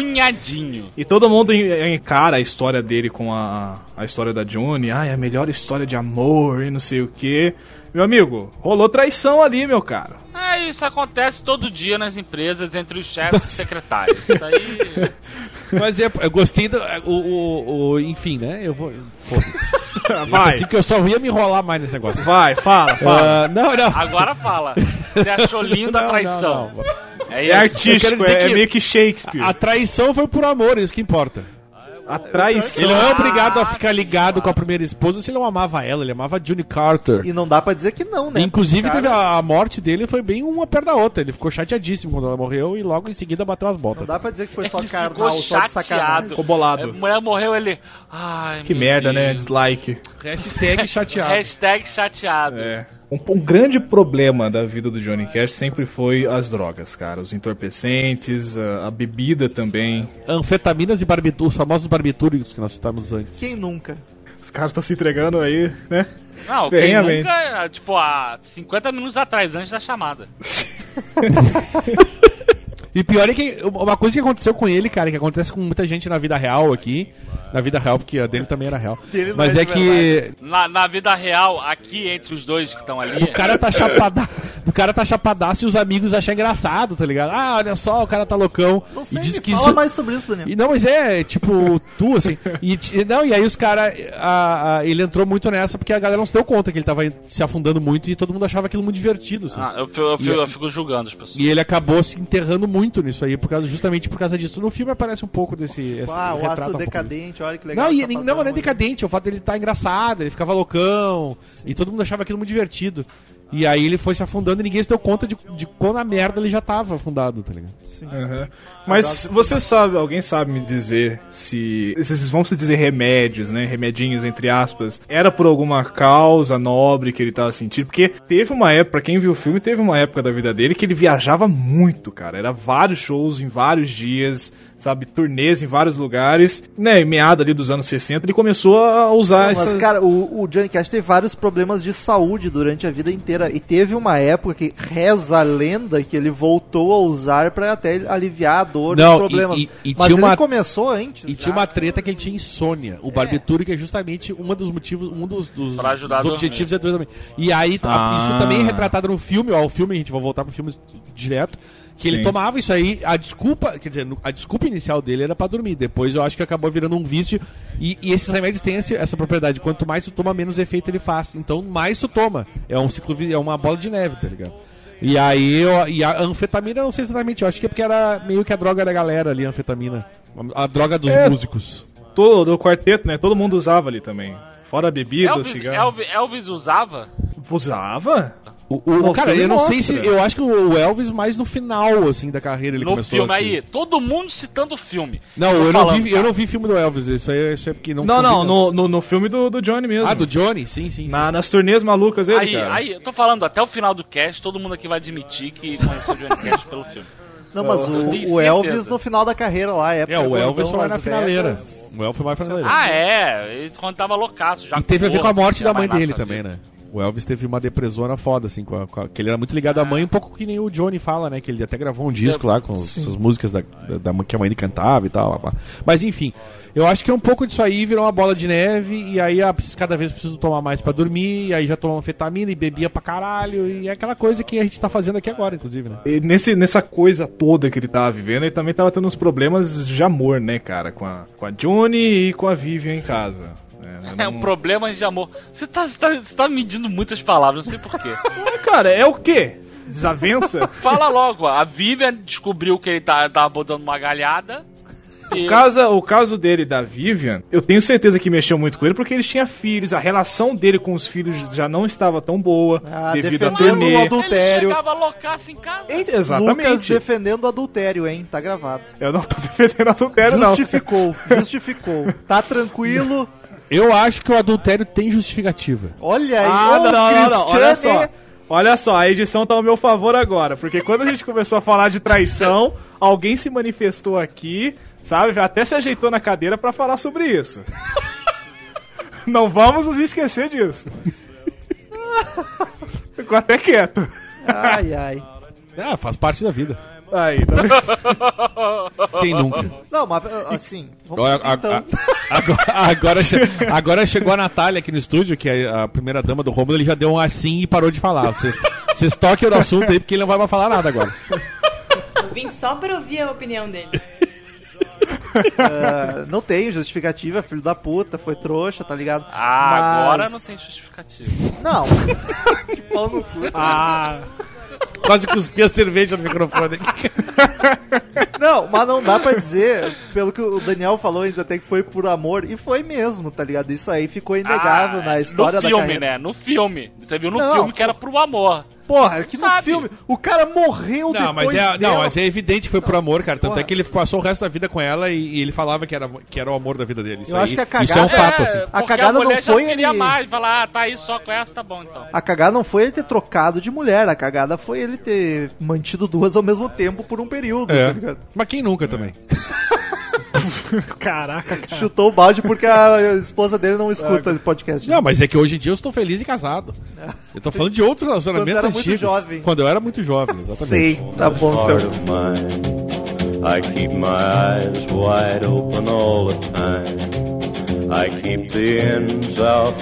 Punhadinho.
E todo mundo en- encara a história dele com a, a história da Johnny. Ai, a melhor história de amor e não sei o que. Meu amigo, rolou traição ali, meu cara.
É, isso acontece todo dia nas empresas entre os chefes e secretários. Isso aí.
Mas é, eu gostei do. O, o, o- enfim, né? Eu vou.
Vai.
Assim que eu só ia me enrolar mais nesse negócio.
Vai, fala, fala.
Ah, não, não.
Agora fala. Você achou linda a
Não,
traição?
não,
É,
É
isso.
artístico, é, é
que
meio que Shakespeare.
A traição foi por amor, isso que importa.
A traição.
Ele não é obrigado a ficar ligado com a primeira esposa se ele não amava ela, ele amava a June Carter.
E não dá pra dizer que não, né?
Inclusive,
Cara,
teve a, a morte dele foi bem uma perto da outra. Ele ficou chateadíssimo quando ela morreu e logo em seguida bateu as botas.
Não dá pra dizer que foi só carnal, só de sacanagem.
Ficou bolado.
A mulher morreu, ele. Ai,
Que merda, né?
Deus.
Dislike.
Hashtag chateado.
Hashtag chateado.
É. Um, um grande problema da vida do Johnny Cash sempre foi as drogas, cara. Os entorpecentes, a, a bebida também.
Anfetaminas e barbitúricos, os famosos barbitúricos que nós citamos antes.
Quem nunca?
Os caras estão se entregando aí, né?
Não, quem nunca, tipo, há 50 minutos atrás, antes da chamada.
E pior é que uma coisa que aconteceu com ele, cara, que acontece com muita gente na vida real aqui. Na vida real, porque a dele também era real. Mas
é
é que
Na, na vida real, aqui entre os dois que estão ali.
o cara tá chapada, o cara tá chapadaço e os amigos acham engraçado, tá ligado? Ah, olha só, o cara tá loucão.
Não sei,
e diz
me
que
fala
isso,
mais sobre isso, Daniel.
E não, mas é, tipo, tu, assim. E, não, e aí os caras. Ele entrou muito nessa porque a galera não se deu conta que ele tava se afundando muito e todo mundo achava aquilo muito divertido, assim.
Ah, eu, fico- eu fico, eu fico julgando as pessoas.
E ele acabou se enterrando muito nisso aí, por causa, justamente por causa disso. No filme aparece um pouco desse. esse
Ah, o astro
um
decadente, olha que legal.
não, e,
tá
não, não é decadente, é o fato dele estar engraçado, ele ficava loucão, e todo mundo achava aquilo muito divertido. E aí ele foi se afundando e ninguém se deu conta de, de quando a merda ele já tava afundado, tá ligado?
Aham. Mas você sabe, alguém sabe me dizer se esses vão se dizer remédios, né? Remedinhos entre aspas. Era por alguma causa nobre que ele tava sentindo? Porque teve uma época, pra quem viu o filme, teve uma época da vida dele que ele viajava muito, cara. Era vários shows em vários dias, sabe, turnês em vários lugares. Né, em meado ali dos anos 60, ele começou a usar
Não, mas,
essas
cara, o, o Johnny Cash teve vários problemas de saúde durante a vida inteira. E teve uma época que reza a lenda que ele voltou a usar pra até aliviar a dor
Não,
e os problemas.
e- e- e
mas
tinha
ele
uma-
começou antes.
E
já.
tinha uma treta que ele tinha insônia. O barbitúrico é justamente um dos motivos, um dos, dos,
Pra ajudar
dos objetivos é dormir. E aí,
Ah.
isso também é retratado no filme, ó, o filme, a gente vai voltar pro filme direto, que ele
Sim.
tomava isso aí, a desculpa, quer dizer, a desculpa inicial dele era pra dormir, depois eu acho que acabou virando um vício, e, e esses remédios têm esse- essa propriedade, quanto mais tu toma, menos efeito ele faz, então mais tu toma, é um ciclo, é uma bola de neve, tá ligado? E aí, eu- e a anfetamina, eu não sei exatamente, eu acho que é porque era meio que a droga da galera ali, a anfetamina, a droga dos
É.
músicos.
todo o quarteto, né? Todo mundo usava ali também. Fora a bebida, o
Elvis,
cigarro.
Elvis, Elvis usava?
Usava?
O, o-
No
cara, eu não sei se.
mostra.
Eu acho que o Elvis mais no final, assim, da carreira ele
no
começou
filme
assim.
aí. Todo mundo citando o filme.
Não, eu não, vi, eu não vi filme do Elvis, isso aí isso é porque não
Não, não, no, no, no filme do, do Johnny mesmo.
Ah, do Johnny? Sim, sim, sim.
Na, nas turnês malucas dele,
Aí,
cara.
aí, eu tô falando, até o final do cast, todo mundo aqui vai admitir que conheceu o Johnny Cash pelo filme.
Não, mas o, o Elvis no final da carreira lá, época
É, o Elvis
gordão
foi na finaleira. O Elvis foi mais na finaleira.
Ah, é? Ele quando tava loucaço, já
e teve a ver com a morte da mãe dele também, né? O Elvis teve uma depressona foda, assim, com a, com a- que ele era muito ligado à mãe, um pouco que nem o Johnny fala, né? Que ele até gravou um disco lá com
Sim.
essas músicas da, da, da- que a mãe dele cantava e tal. pá. Mas enfim, eu acho que é um pouco disso aí, virou uma bola de neve, e aí ah, preciso- cada vez preciso tomar mais pra dormir, e aí já tomava anfetamina e bebia pra caralho, e é aquela coisa que a gente tá fazendo aqui agora, inclusive, né?
E nesse, nessa coisa toda que ele tava vivendo, ele também tava tendo uns problemas de amor, né, cara? Com a, com a Johnny e com a Vivian em casa.
É um problema de amor. Você tá, você, tá, você tá medindo muitas palavras, não sei porquê.
Cara, é o quê? Desavença?
Fala logo, a Vivian descobriu que ele tá, tava botando uma galhada.
O caso, o caso dele da Vivian, eu tenho certeza que mexeu muito com ele porque eles tinham filhos, a relação dele com os filhos já não estava tão boa
Ah,
devido a
o adultério.
Ele chegava loucaço em casa.
Exatamente.
Lucas defendendo o adultério, hein? Tá gravado.
Eu não tô defendendo adultério, não.
Justificou, justificou. Tá tranquilo.
Eu acho que o adultério tem justificativa.
Olha aí,
Ah, não, não, não, não. Olha só. Olha só, a edição tá ao meu favor agora. Porque quando a gente começou a falar de traição, alguém se manifestou aqui, sabe? Até se ajeitou na cadeira pra falar sobre isso. Não vamos nos esquecer disso. Ficou até quieto.
Ai, ai.
Ah, faz parte da vida.
Aí, tá?
Quem nunca?
Não, mas assim, vamos
Agora,
seguir, então.
a- a- agora, agora che- agora chegou a Natália aqui no estúdio, que é a primeira dama do Romulo, ele já deu um assim e parou de falar. Vocês, vocês toquem no assunto aí, porque ele não vai mais falar nada agora.
Eu vim só pra ouvir a opinião dele.
Ah, não tem justificativa, filho da puta, foi trouxa, tá ligado?
Ah,
Mas-
agora não tem justificativa.
Não. que pau no cu.
Ah,
Quase cuspi a cerveja no microfone aqui.
Não, Mas não dá pra dizer, pelo que o Daniel falou ainda até que foi por amor, e foi mesmo, tá ligado? Isso aí ficou inegável
Ah,
na história
no
da
filme,
carreira.
né? No filme. Você viu no
Não,
filme que era pro amor.
Porra, que no
Sabe?
filme o cara morreu
Não, mas
depois
é,
dela.
não, mas é evidente que foi por amor, cara. Tanto
Porra.
é que ele passou o resto da vida com ela e, e ele falava que era, que era o amor da vida dele. Isso
Eu
aí-
acho que a
Isso é um
cagada-
fato,
É,
assim.
A
Porque
cagada
a mulher
não foi
queria
ele-
mais. Falar, ah, tá aí só com essa, tá bom então.
A cagada não foi ele ter trocado de mulher, a cagada foi ele ter mantido duas ao mesmo tempo por um período,
É.
tá ligado?
Mas quem nunca também?
Caraca, cara.
Chutou o balde porque a esposa dele não escuta o podcast.
Não, mas é que hoje em dia eu estou feliz e casado. Eu tô falando de outros relacionamentos
Quando era muito
antigos.
jovem.
Quando eu era muito jovem, exatamente.
Sei, tá bom então.
I keep my eyes wide open all the time.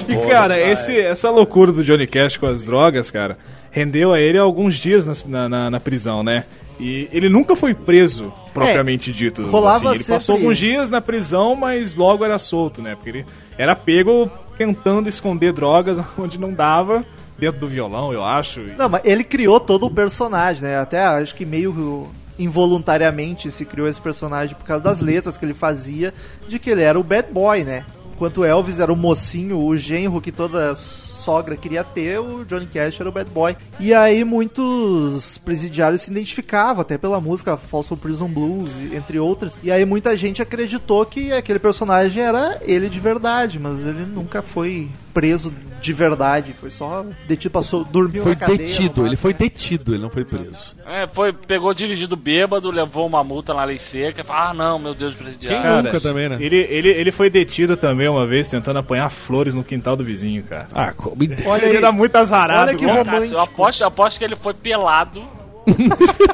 E cara,
the
esse, essa loucura do Johnny Cash com as drogas, cara, rendeu a ele alguns dias na, na, na prisão, né? E ele nunca foi preso, propriamente dito.
rolava
assim. Ele passou alguns dias na prisão, mas logo era solto, né? Porque ele era pego tentando esconder drogas onde não dava, dentro do violão, eu acho. e-
Não, mas ele criou todo o personagem, né? Até acho que meio involuntariamente se criou esse personagem por causa das letras que ele fazia, de que ele era o bad boy, né? Enquanto Elvis era o mocinho, o genro que toda sogra queria ter, o Johnny Cash era o bad boy. E aí muitos presidiários se identificavam, até pela música Folsom Prison Blues, entre outras. E aí muita gente acreditou que aquele personagem era ele de verdade, mas ele nunca foi preso de verdade, foi só detido, passou, dormiu
Foi
na cadeia.
detido, ele foi detido, ele não foi preso.
É, foi, pegou dirigido bêbado, levou uma multa na lei seca. Falou, ah, não, meu Deus, presidiário.
Cara,
nunca também, né?
Ele, ele, ele foi detido também uma vez tentando apanhar flores no quintal do vizinho, cara.
Ah, como...
Olha
ele
aí.
era muito azarado.
Olha que
cara.
romântico.
Eu aposto, eu aposto que ele foi pelado.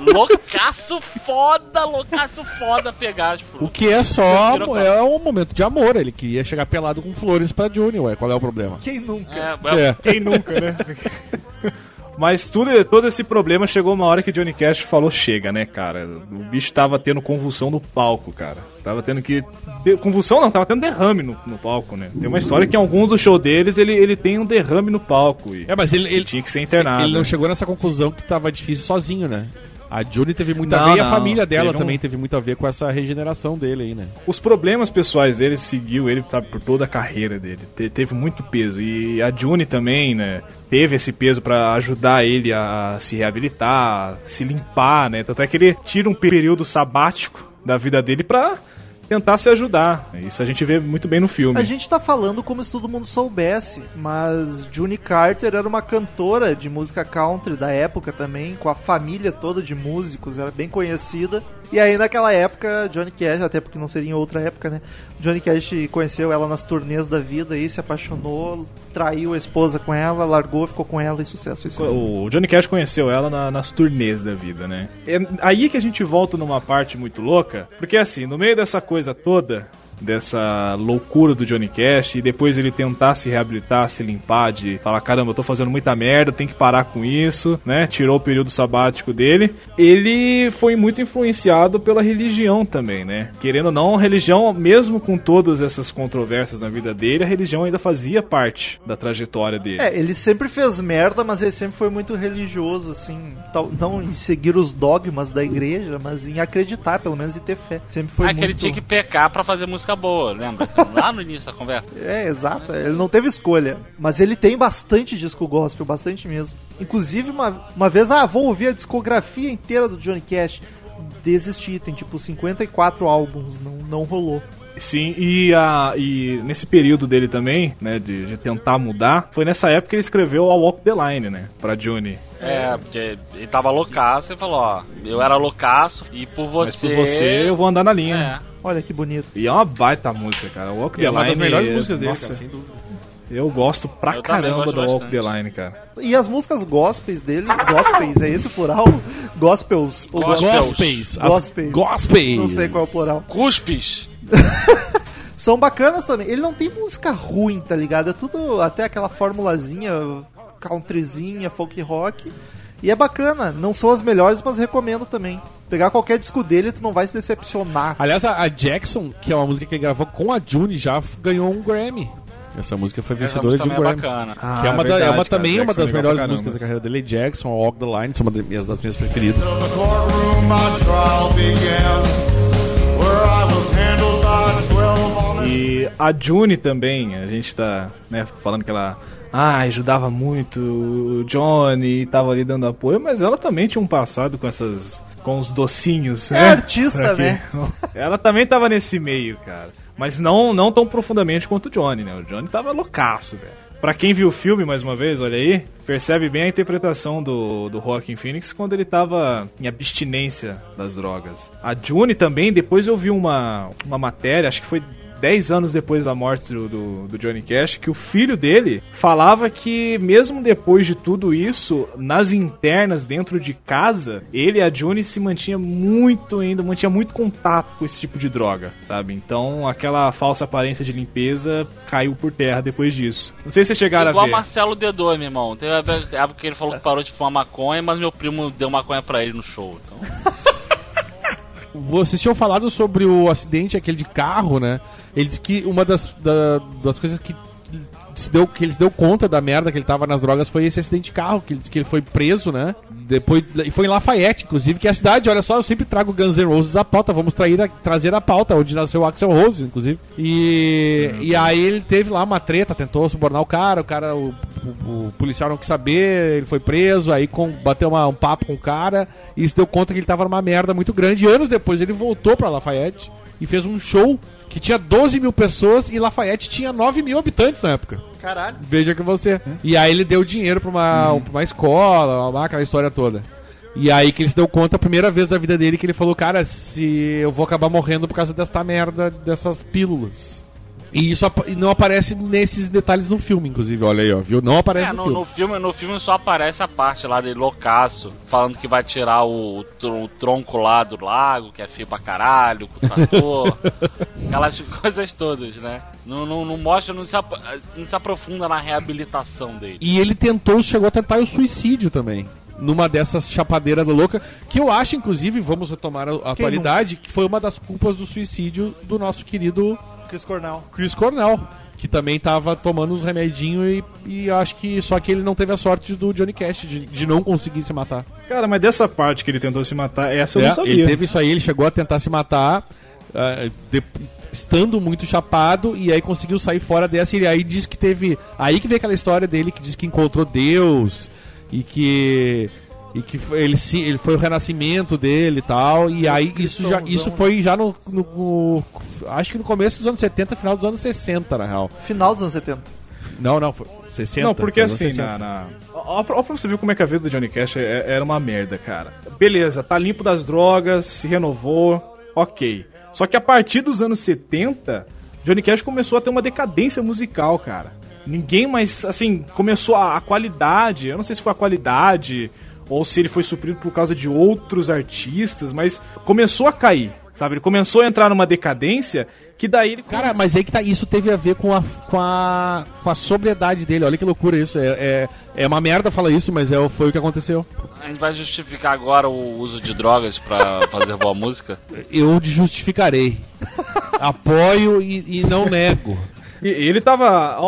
Loucaço foda, loucaço foda pegar as
O
frutas.
que é só é um momento de amor. Ele queria chegar pelado com flores pra Johnny, ué. Qual é o problema?
Quem nunca?
É, é,
É.
Quem nunca, né? Mas tudo, todo esse problema chegou uma hora que Johnny Cash falou: chega, né, cara? O bicho tava tendo convulsão no palco, cara. Tava tendo que. Convulsão não, tava tendo derrame no, no palco, né? Tem uma história que em alguns dos shows deles ele, ele tem um derrame no palco. E
É, mas ele, ele,
tinha que ser internado.
ele não chegou nessa conclusão que tava difícil sozinho, né? A Johnny teve muito a
Não,
ver e a
não.
família dela
Teve um-
também teve muito a ver com essa regeneração dele aí, né?
Os problemas pessoais dele seguiu ele, sabe, por toda a carreira dele. Te- teve muito peso. E a June também, né? Teve esse peso pra ajudar ele a se reabilitar, se limpar, né? Tanto é que ele tira um período sabático da vida dele pra tentar se ajudar. Isso a gente vê muito bem no filme.
A gente tá falando como se todo mundo soubesse, mas June Carter era uma cantora de música country da época também, com a família toda de músicos, era bem conhecida. E aí naquela época, Johnny Cash, até porque não seria em outra época, né? Johnny Cash conheceu ela nas turnês da vida e se apaixonou, traiu a esposa com ela, largou, ficou com ela e sucesso. Isso.
O Johnny Cash conheceu ela na- nas turnês da vida, né? É aí que a gente volta numa parte muito louca, porque assim, no meio dessa coisa toda, dessa loucura do Johnny Cash, e depois ele tentar se reabilitar, se limpar, de falar, caramba, eu tô fazendo muita merda, tem que parar com isso, né? Tirou o período sabático dele. Ele foi muito influenciado pela religião também, né? Querendo ou não, a religião, mesmo com todas essas controvérsias na vida dele, a religião ainda fazia parte da trajetória dele.
É, ele sempre fez merda, mas ele sempre foi muito religioso, assim, tal- não em seguir os dogmas da igreja, mas em acreditar, pelo menos, e ter fé. Sempre foi
ah, que
muito...
ele tinha que pecar pra fazer música boa, lembra? Lá no início da conversa.
É, exato. Ele não teve escolha. Mas ele tem bastante disco gospel, bastante mesmo. Inclusive, uma, uma vez, ah, vou ouvir a discografia inteira do Johnny Cash. Desisti, tem tipo 54 álbuns, não, não rolou.
Sim, e, a, e nesse período dele também, né, de, de tentar mudar, foi nessa época que ele escreveu a Walk the Line, né, pra Johnny.
É, porque ele tava loucaço e falou, ó, eu era loucaço e por
Mas
você...
por você eu vou andar na linha.
É.
Olha que bonito.
E é uma baita música, cara. Walk the
É uma
Line
das melhores músicas dele,
nossa,
cara, sem dúvida.
Eu gosto pra
Eu
caramba
gosto
da Walk
bastante.
the Line, cara.
E as músicas gospels dele, gospels, é esse o plural? Gospels. ou
Gospels.
Gospels. As
Gospels.
Gospels.
Não sei qual é o plural.
Cuspes.
São bacanas também. Ele não tem música ruim, tá ligado? É tudo até aquela formulazinha, countryzinha, folk rock. E é bacana, não são as melhores, mas recomendo também. Pegar qualquer disco dele, tu não vai se decepcionar.
Aliás, a Jackson, que é uma música que ele gravou com a June, já ganhou um Grammy. Essa música foi vencedora
música
de
um é
Grammy.
Bacana.
Ah, que é
ah,
uma, verdade, da, é uma também uma das
é
melhores músicas da carreira dele, Jackson, Walk the Line, são uma das minhas, das minhas preferidas.
E
a June também, a gente tá né, falando que ela ah, ajudava muito o Johnny e tava ali dando apoio, mas ela também tinha um passado com essas. com os docinhos,
É
né?
artista, né?
Ela também tava nesse meio, cara. Mas não, não tão profundamente quanto o Johnny, né? O Johnny tava loucaço, velho. Pra quem viu o filme, mais uma vez, olha aí, percebe bem a interpretação do, do Joaquin Phoenix quando ele tava em abstinência das drogas. A June também, depois eu vi uma, uma matéria, acho que foi 10 anos depois da morte do, do, do Johnny Cash, que o filho dele falava que, mesmo depois de tudo isso, nas internas dentro de casa, ele e a June se mantinha muito ainda, mantinha muito contato com esse tipo de droga, sabe? Então aquela falsa aparência de limpeza caiu por terra depois disso. Não sei se vocês chegaram
Igual
a ver.
Marcelo D2, meu irmão. Teve a época que ele falou que parou de fumar maconha, mas meu primo deu maconha pra ele no show. Então...
Vocês tinham falado sobre o acidente, aquele de carro, né? Ele disse que uma das, da- das coisas que se deu, que ele se deu conta da merda que ele tava nas drogas foi esse acidente de carro, que ele disse que ele foi preso, né? Depois, e foi em Lafayette, inclusive, que é a cidade, olha só, eu sempre trago Guns N' Roses à pauta, vamos trair a- trazer a pauta, onde nasceu o Axel Rose, inclusive. E, e aí ele teve lá uma treta, tentou subornar o cara, o cara, o, o- policial não quis saber, ele foi preso, aí com, bateu uma- um papo com o cara e se deu conta que ele tava numa merda muito grande. E anos depois ele voltou pra Lafayette e fez um show que tinha 12 mil pessoas e Lafayette tinha 9 mil habitantes na época.
Caralho.
Veja que você. E aí ele deu dinheiro pra uma, pra uma escola, uma- aquela história toda. E aí que ele se deu conta a primeira vez da vida dele que ele falou, cara, se eu vou acabar morrendo por causa desta merda, dessas pílulas. E isso ap- e não aparece nesses detalhes no filme, inclusive. Olha aí, ó, viu? Não aparece
É,
no,
no,
filme.
no filme, no filme só aparece a parte lá dele loucaço, falando que vai tirar o, o tro- o tronco lá do lago, que é feio pra caralho, com o trator, aquelas coisas todas, né? Não, não, não mostra, não se, não se aprofunda na reabilitação dele.
E ele tentou, chegou a tentar o suicídio também. Numa dessas chapadeiras louca, que eu acho, inclusive, vamos retomar a, atualidade, que foi uma das culpas do suicídio do nosso querido
Chris Cornell.
Chris Cornell, que também tava tomando uns remedinhos e, e acho que só que ele não teve a sorte do Johnny Cash de, de não conseguir se matar.
Cara, mas dessa parte que ele tentou se matar, essa eu
É,
não sabia.
ele teve isso aí, ele chegou a tentar se matar, ah, de- estando muito chapado, e aí conseguiu sair fora dessa, e aí diz que teve. Aí que vem aquela história dele que diz que encontrou Deus, e que. E que foi, ele, se, ele foi o renascimento dele e tal. E aí isso já, isso foi já no, no- no- Acho que no começo dos anos 70, final dos anos 60, na real.
Final dos anos 70.
Não, não, foi 60.
Não, porque assim,
60.
na, na... Ó, ó pra ó pra você ver como é que a vida do Johnny Cash é- era uma merda, cara. Beleza, tá limpo das drogas, se renovou, ok. Só que a partir dos anos 70, Johnny Cash começou a ter uma decadência musical, cara. Ninguém mais, assim, começou a, a qualidade, eu não sei se foi a qualidade ou se ele foi suprido por causa de outros artistas, mas começou a cair, sabe? Ele começou a entrar numa decadência que daí ele...
Cara, mas aí que tá, isso teve a ver com a, com a, com a sobriedade dele. Olha que loucura isso. É, é, é uma merda falar isso, mas é, foi o que aconteceu.
A gente vai justificar agora o uso de drogas pra fazer boa música?
Eu justificarei. Apoio e, e não nego.
E ele tava,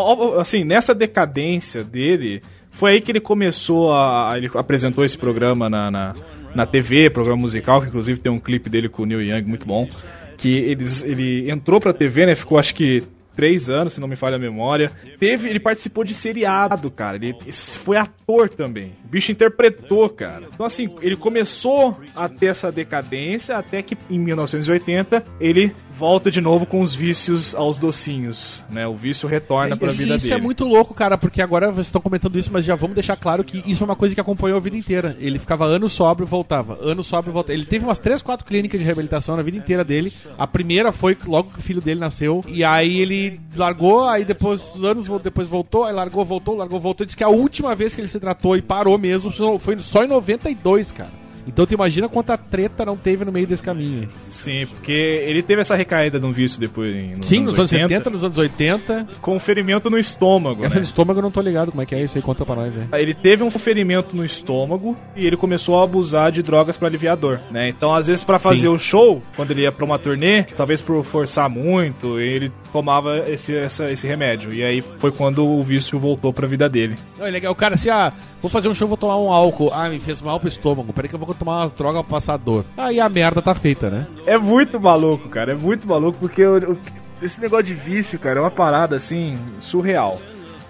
assim, nessa decadência dele, foi aí que ele começou a. Ele apresentou esse programa na, na, na TV, programa musical, que inclusive tem um clipe dele com o Neil Young muito bom. Que eles, ele entrou pra TV, né? Ficou acho que três anos, se não me falha a memória. Teve, ele participou de seriado, cara. Ele foi ator também. O bicho interpretou, cara. Então, assim, ele começou a ter essa decadência até que em 1980 ele volta de novo com os vícios aos docinhos, né? O vício retorna pra
Isso-
vida
isso
dele.
é muito louco, cara, porque agora vocês estão comentando isso, mas já vamos deixar claro que isso é uma coisa que acompanhou a vida inteira. Ele ficava ano sóbrio e voltava, ano sóbrio voltava. Ele teve umas 3, 4 clínicas de reabilitação na vida inteira dele. A primeira foi logo que o filho dele nasceu, e aí ele largou, aí depois, anos depois voltou, aí largou, voltou, largou, voltou. Diz que a última vez que ele se tratou e parou mesmo foi só em 92, cara. Então tu imagina quanta treta não teve no meio desse caminho.
Sim, porque ele teve essa recaída de um vício depois nos
Sim,
anos
nos anos
80,
70, nos anos 80.
com um ferimento no estômago.
Essa
né?
estômago eu não tô ligado como é que é isso aí, conta pra nós aí.
Ele teve um ferimento no estômago e ele começou a abusar de drogas para aliviar a dor, né? Então, às vezes, pra fazer
Sim.
o show, quando ele ia pra uma turnê, talvez por forçar muito, ele tomava esse, essa- esse remédio. E aí foi quando o vício voltou pra vida dele.
Não, é legal, o cara assim, ah, vou fazer um show, vou tomar um álcool. Ah, me fez mal pro estômago. Peraí que eu vou tomar umas drogas pra passar dor. Aí a merda tá feita, né?
É muito maluco, cara. É muito maluco porque o- o- esse negócio de vício, cara, é uma parada assim surreal.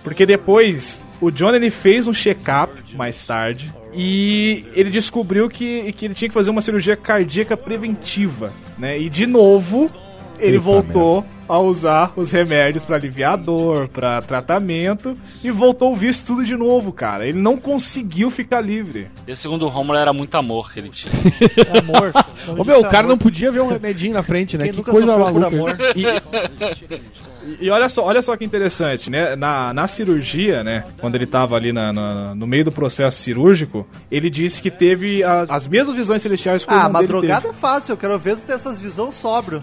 Porque depois o John ele fez um check-up mais tarde e ele descobriu que, que ele tinha que fazer uma cirurgia cardíaca preventiva, né? E de novo ele
Eita
voltou a usar os remédios pra aliviar a dor, pra tratamento e voltou o vício tudo de novo, cara. Ele não conseguiu ficar livre.
E segundo o Romulo era muito amor que ele tinha.
Amor.
Ô meu, o cara não podia ver um remedinho na frente, né?
Quem
que
nunca
coisa maluca.
amor?
E, e olha só, olha só que interessante, né? Na, na cirurgia, né? Quando ele tava ali na- na- no meio do processo cirúrgico, ele disse que teve as, as mesmas visões celestiais que o
Ah, madrugada
teve.
é fácil, eu quero ver tu ter essas visões sóbrio.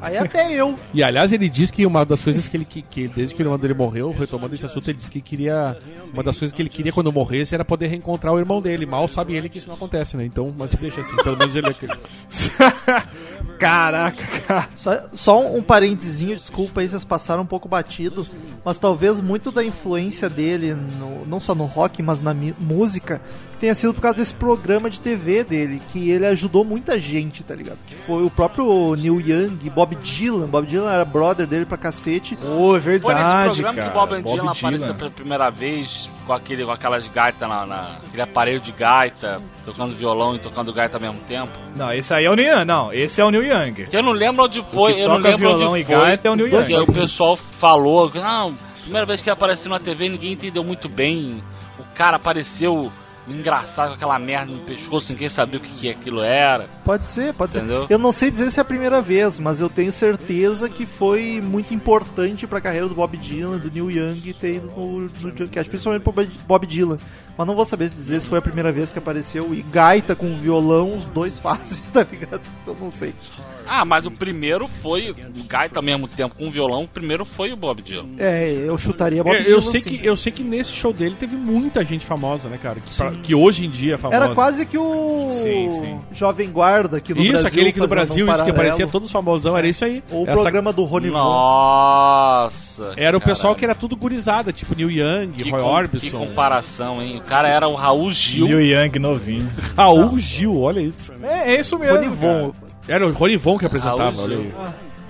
Aí até eu.
E aliás, ele disse que uma das coisas que ele, que, que desde que o irmão dele morreu, retomando esse assunto, ele disse que queria. Uma das coisas que ele queria quando morresse era poder reencontrar o irmão dele. Mal sabe ele que isso não acontece, né? Então, mas deixa assim, pelo menos ele
Caraca, cara.
Só, só um parentezinho, desculpa aí, vocês passaram um pouco batido, mas talvez muito da influência dele, no- não só no rock, mas na música, tenha sido por causa desse programa de TV dele, que ele ajudou muita gente, tá ligado? Que foi o próprio Neil Young, Bob Dylan, Bob Dylan era brother dele pra cacete.
Ô, é
Foi nesse
verdade,
programa
cara.
que o Bob Dylan
Dylan.
apareceu pela primeira vez com, aquele, com aquelas gaitas na, na- aquele aparelho de gaita, tocando violão e tocando gaita ao mesmo tempo.
Não, esse aí é o Neil Young. Não, esse é o Neil Young.
Que eu não lembro onde foi,
que
eu não
toca
lembro
violão
onde
e
foi.
gaita é o Neil Young.
E aí o pessoal falou, não, primeira vez que ele apareceu na TV ninguém entendeu muito bem. O cara apareceu engraçado com aquela merda no pescoço, ninguém sabia o que, que aquilo era.
Pode ser, pode
Entendeu?
ser. Eu não sei dizer se é a primeira vez, mas eu tenho certeza que foi muito importante pra carreira do Bob Dylan, do Neil Young ter ido no, no Junkcast, principalmente pro Bob- Bob Dylan. Mas não vou saber dizer se foi a primeira vez que apareceu. E gaita com violão, os dois fazem, tá ligado? Então não sei.
Ah, mas o primeiro foi o gaita ao mesmo tempo com o violão, o primeiro foi o Bob Dylan.
É, eu chutaria Bob
eu,
Dylan.
eu sei
sim.
que eu sei que nesse show dele teve muita gente famosa, né, cara? Que, pra- que hoje em dia é famosa.
Era quase que o
Sim, sim.
Jovem Guarda aqui no
isso,
Brasil.
aquele que no
fazendo um
Brasil, isso que aparecia todos famosão, era isso aí.
Ou o
Essa-
programa do Rony.
Nossa!
Era o pessoal que era tudo gurizada, tipo Neil Young,
Que,
Roy
com-
Orbison.
que comparação, hein? O cara era o Raul Gil.
Neil Young novinho.
Raul Gil, olha isso.
É, é isso mesmo.
Rony Von.
Era o Rony Von que apresentava,
Raul
olha aí.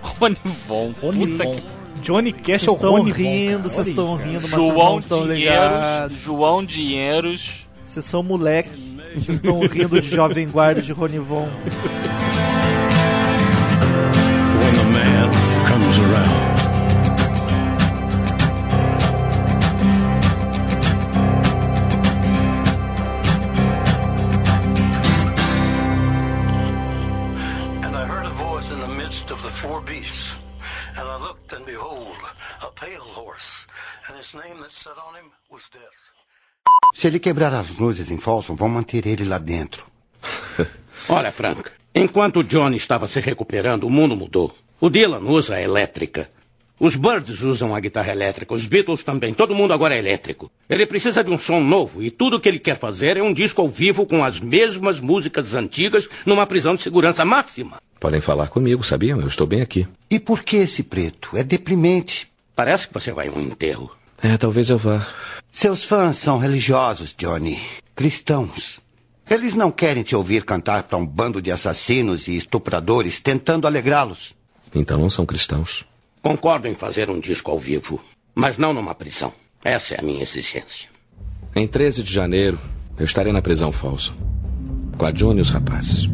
Rony Von.
Rony
Puta
Von.
que-
Johnny Cash
Vocês
é o
estão
Rony Von,
rindo, vocês estão rindo, mas vocês
João
não estão ligados.
João Dinheiros.
Vocês são moleque. Vocês estão rindo de Jovem Guarda de Rony
Se ele quebrar as luzes em Folsom, vão manter ele lá dentro.
Olha, Frank, enquanto o Johnny estava se recuperando, o mundo mudou. O Dylan usa a elétrica. Os Birds usam a guitarra elétrica, os Beatles também, todo mundo agora é elétrico. Ele precisa de um som novo e tudo o que ele quer fazer é um disco ao vivo com as mesmas músicas antigas numa prisão de segurança máxima.
Podem falar comigo, sabiam? Eu estou bem aqui.
E por que esse preto? É deprimente.
Parece que você vai a um enterro.
É, talvez eu vá.
Seus fãs são religiosos, Johnny. Cristãos. Eles não querem te ouvir cantar para um bando de assassinos e estupradores tentando alegrá-los.
Então não são cristãos.
Concordo em fazer um disco ao vivo, mas não numa prisão. Essa é a minha exigência.
Em 13 de janeiro, eu estarei na prisão falsa. Com a Johnny e os rapazes.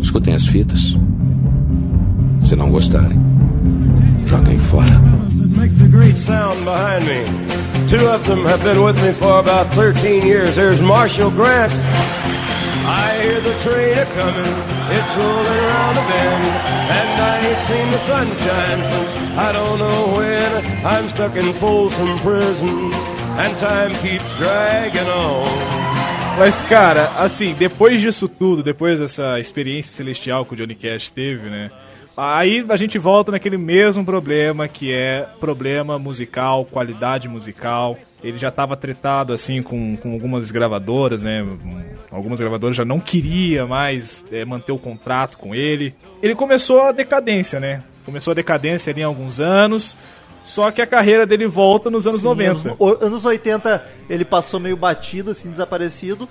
Escutem as fitas. Se não gostarem, joguem fora.
Makes a great sound behind me. Two of them have been with me for about 13 years. There's Marshall Grant. I hear the train a coming. It's rolling around the bend. And I ain't seen the sunshine since I don't know when. I'm stuck in Folsom Prison. And time keeps dragging on.
Mas, cara, assim, depois disso tudo, depois dessa experiência celestial que o Johnny Cash teve, né? Aí a gente volta naquele mesmo problema que é problema musical, qualidade musical. Ele já estava tretado assim com, com algumas gravadoras, né? Algumas gravadoras já não queria mais é, manter o contrato com ele. Ele começou a decadência, né? Começou a decadência ali em alguns anos. Só que a carreira dele volta nos anos
Sim,
90.
Anos, anos 80 ele passou meio batido, assim, desaparecido.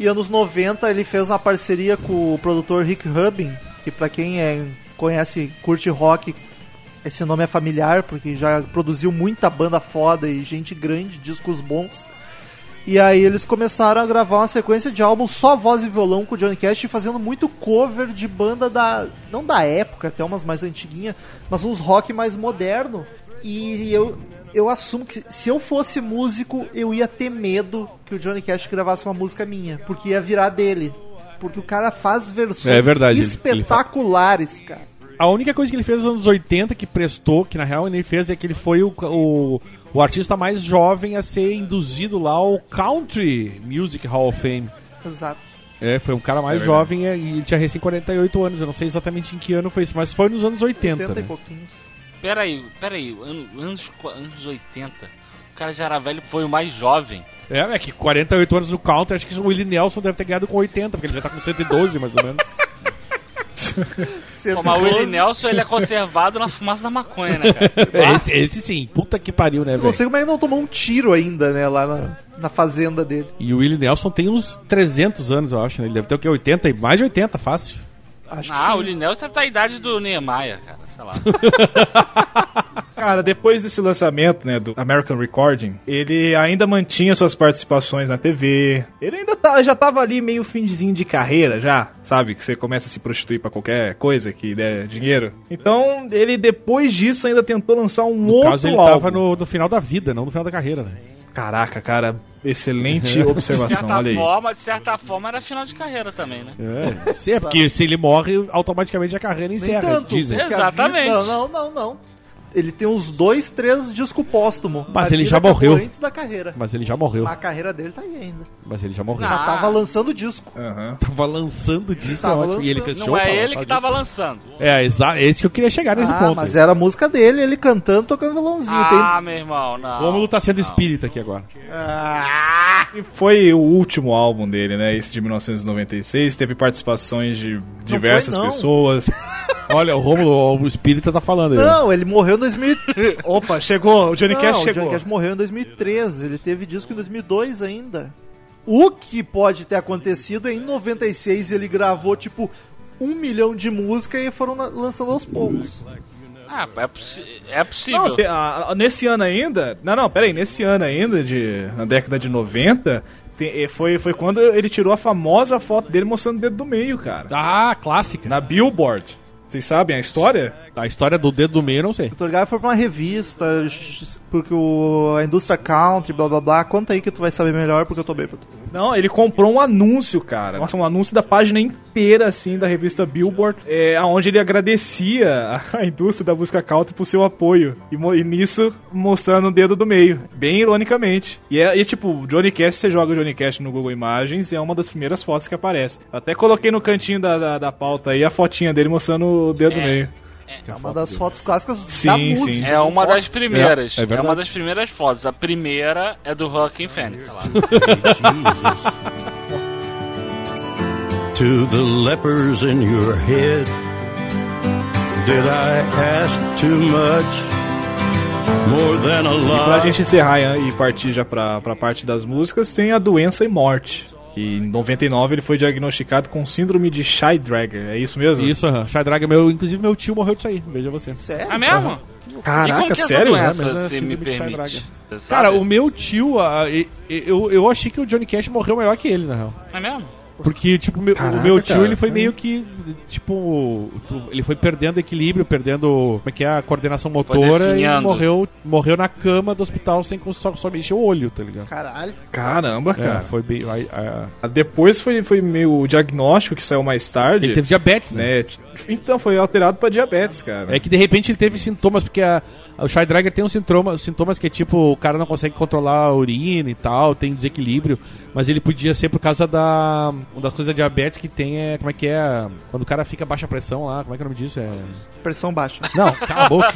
E anos 90 ele fez uma parceria com o produtor Rick Rubin, que pra quem é conhece, curte rock, esse nome é familiar, porque já produziu muita banda foda e gente grande, discos bons. E aí eles começaram a gravar uma sequência de álbuns só voz e violão com o Johnny Cash, fazendo muito cover de banda da. não da época, até umas mais antiguinhas, mas uns rock mais moderno. E eu, eu assumo que se eu fosse músico, eu ia ter medo que o Johnny Cash gravasse uma música minha, porque ia virar dele. Porque o cara faz versões
É verdade, ele- ele
espetaculares, cara.
A única coisa que ele fez nos anos 80 que prestou, que na real ele fez, é que ele foi o, o, o artista mais jovem a ser induzido lá ao Country Music Hall of Fame.
Exato.
É, foi um cara mais
É
jovem é, e ele tinha recém 48 anos. Eu não sei exatamente em que ano foi isso, mas foi nos anos 80.
80 e
né?
pouquinhos.
Peraí, peraí, ano- anos, anos 80. O cara já era velho, foi o mais jovem.
É, é que 48 anos no Country, acho que o Willie Nelson deve ter ganhado com 80, porque ele já tá com 112 mais ou menos.
Pô, mas o Willie Nelson ele é conservado na fumaça da maconha, né, cara?
esse, esse sim, puta que pariu, né,
Eu não
velho?
sei como é que não tomou um tiro ainda, né, lá na, na fazenda dele.
E o Willie Nelson tem uns 300 anos, eu acho, né? Ele deve ter o quê? 80 e mais de 80, fácil.
Acho
ah, o Willie Nelson deve estar a idade do Niemeyer, cara, sei lá.
Cara, depois desse lançamento, né, do American Recording, ele ainda mantinha suas participações na TV. Ele ainda tá, já tava ali meio finzinho de carreira já, sabe? Que você começa a se prostituir pra qualquer coisa que der dinheiro. Então, ele depois disso ainda tentou lançar um
No
outro
caso, ele
álbum.
tava no, no final da vida, não no final da carreira, né?
Caraca, cara, excelente
De
observação,
certa,
olha aí.
forma, de certa forma, era final de carreira também, né?
É, é porque se ele morre, automaticamente a carreira encerra,
tanto,
dizem.
Exatamente.
vida- Não, não, não, não. Ele tem uns dois, três discos póstumos.
Mas ele já morreu.
Antes da carreira.
Mas ele já morreu.
Mas a carreira dele tá aí ainda.
Mas ele já morreu.
Já tava lançando disco.
Tava lançando disco,
Tava
é ótimo. E ele
lançando.
fez
Não
show
é
pra
ele que
disco.
tava lançando.
É, exato. Esse que eu queria chegar nesse
ah,
ponto.
mas era a música dele, ele cantando, tocando violãozinho.
Ah, meu irmão, não.
Rômulo tá sendo espírita aqui agora.
E foi o último álbum dele, né? Esse de 1996. Teve participações de diversas
não.
pessoas.
Olha, o Rômulo, o espírita tá falando aí.
Tem... Não, ele morreu em 2000.
Opa, chegou. O Johnny
não,
Cash
o
chegou.
Johnny Cash morreu em 2013. Ele teve disco em 2002 ainda. O que pode ter acontecido é em 96 ele gravou tipo um milhão de música e foram na- lançando aos poucos.
Ah, é, possi- é possível.
Não, te- a- a- nesse ano ainda. Não, não, peraí. Nesse ano ainda, de, na década de 90, te- eh, foi, foi quando ele tirou a famosa foto dele mostrando o dedo do meio, cara.
Ah, clássica.
Na Billboard. Vocês sabem a história?
A história do dedo do meio eu não sei.
O Dr. Gaia foi pra uma revista, porque o, a indústria country, blá blá blá. Conta aí que tu vai saber melhor, porque eu tô bêbado.
Não, ele comprou um anúncio, cara. Nossa, um anúncio da página inteira, assim, da revista Billboard, é, onde ele agradecia a indústria da música country por seu apoio. E, e nisso, mostrando o dedo do meio. Bem ironicamente. E é, e, tipo, Johnny Cash, você joga o Johnny Cash no Google Imagens, é uma das primeiras fotos que aparece. Eu até coloquei no cantinho da, da, da pauta aí a fotinha dele mostrando o dedo do meio.
É uma das fotos clássicas
Sim,
da
sim.
música.
É uma das primeiras.
É, é
É, uma das primeiras fotos. A primeira é do Rockin' Fênix.
To the lepers in your head, did I ask too much? More than a
E pra
lot.
gente encerrar e e partir já pra, pra parte das músicas, tem a doença e morte. Que em 99 ele foi diagnosticado com síndrome de Shy Dragger. É isso mesmo?
Isso, aham. Shai Draga, meu, inclusive meu tio morreu disso aí. Veja você.
Sério?
É mesmo?
Caraca, sério?
doença,
É, mas é
me
síndrome de Shy
permite?
Cara, o meu tio, ah, eu, eu achei que o Johnny Cash morreu melhor que ele, na real.
É mesmo?
Porque, tipo, meu-
Caraca,
o meu tio,
cara.
ele foi meio que, tipo, ele foi perdendo equilíbrio, perdendo, como é que é, a coordenação motora e morreu, morreu na cama do hospital sem só, só mexer o olho, tá ligado?
Caralho.
Caramba,
É,
cara.
foi bem... aí- aí-
Depois foi, foi meio o diagnóstico que saiu mais tarde.
ele teve diabetes, né?
né? Então foi alterado pra diabetes, cara.
É que de repente ele teve sintomas, porque a, o Shy Dragger tem uns sintomas, sintomas que é tipo, o cara não consegue controlar a urina e tal, tem desequilíbrio, mas ele podia ser por causa da. Uma das coisas da diabetes que tem é. Como é que é? Quando o cara fica baixa pressão lá, como é que é o nome disso? É.
Pressão baixa.
Não, cala a boca.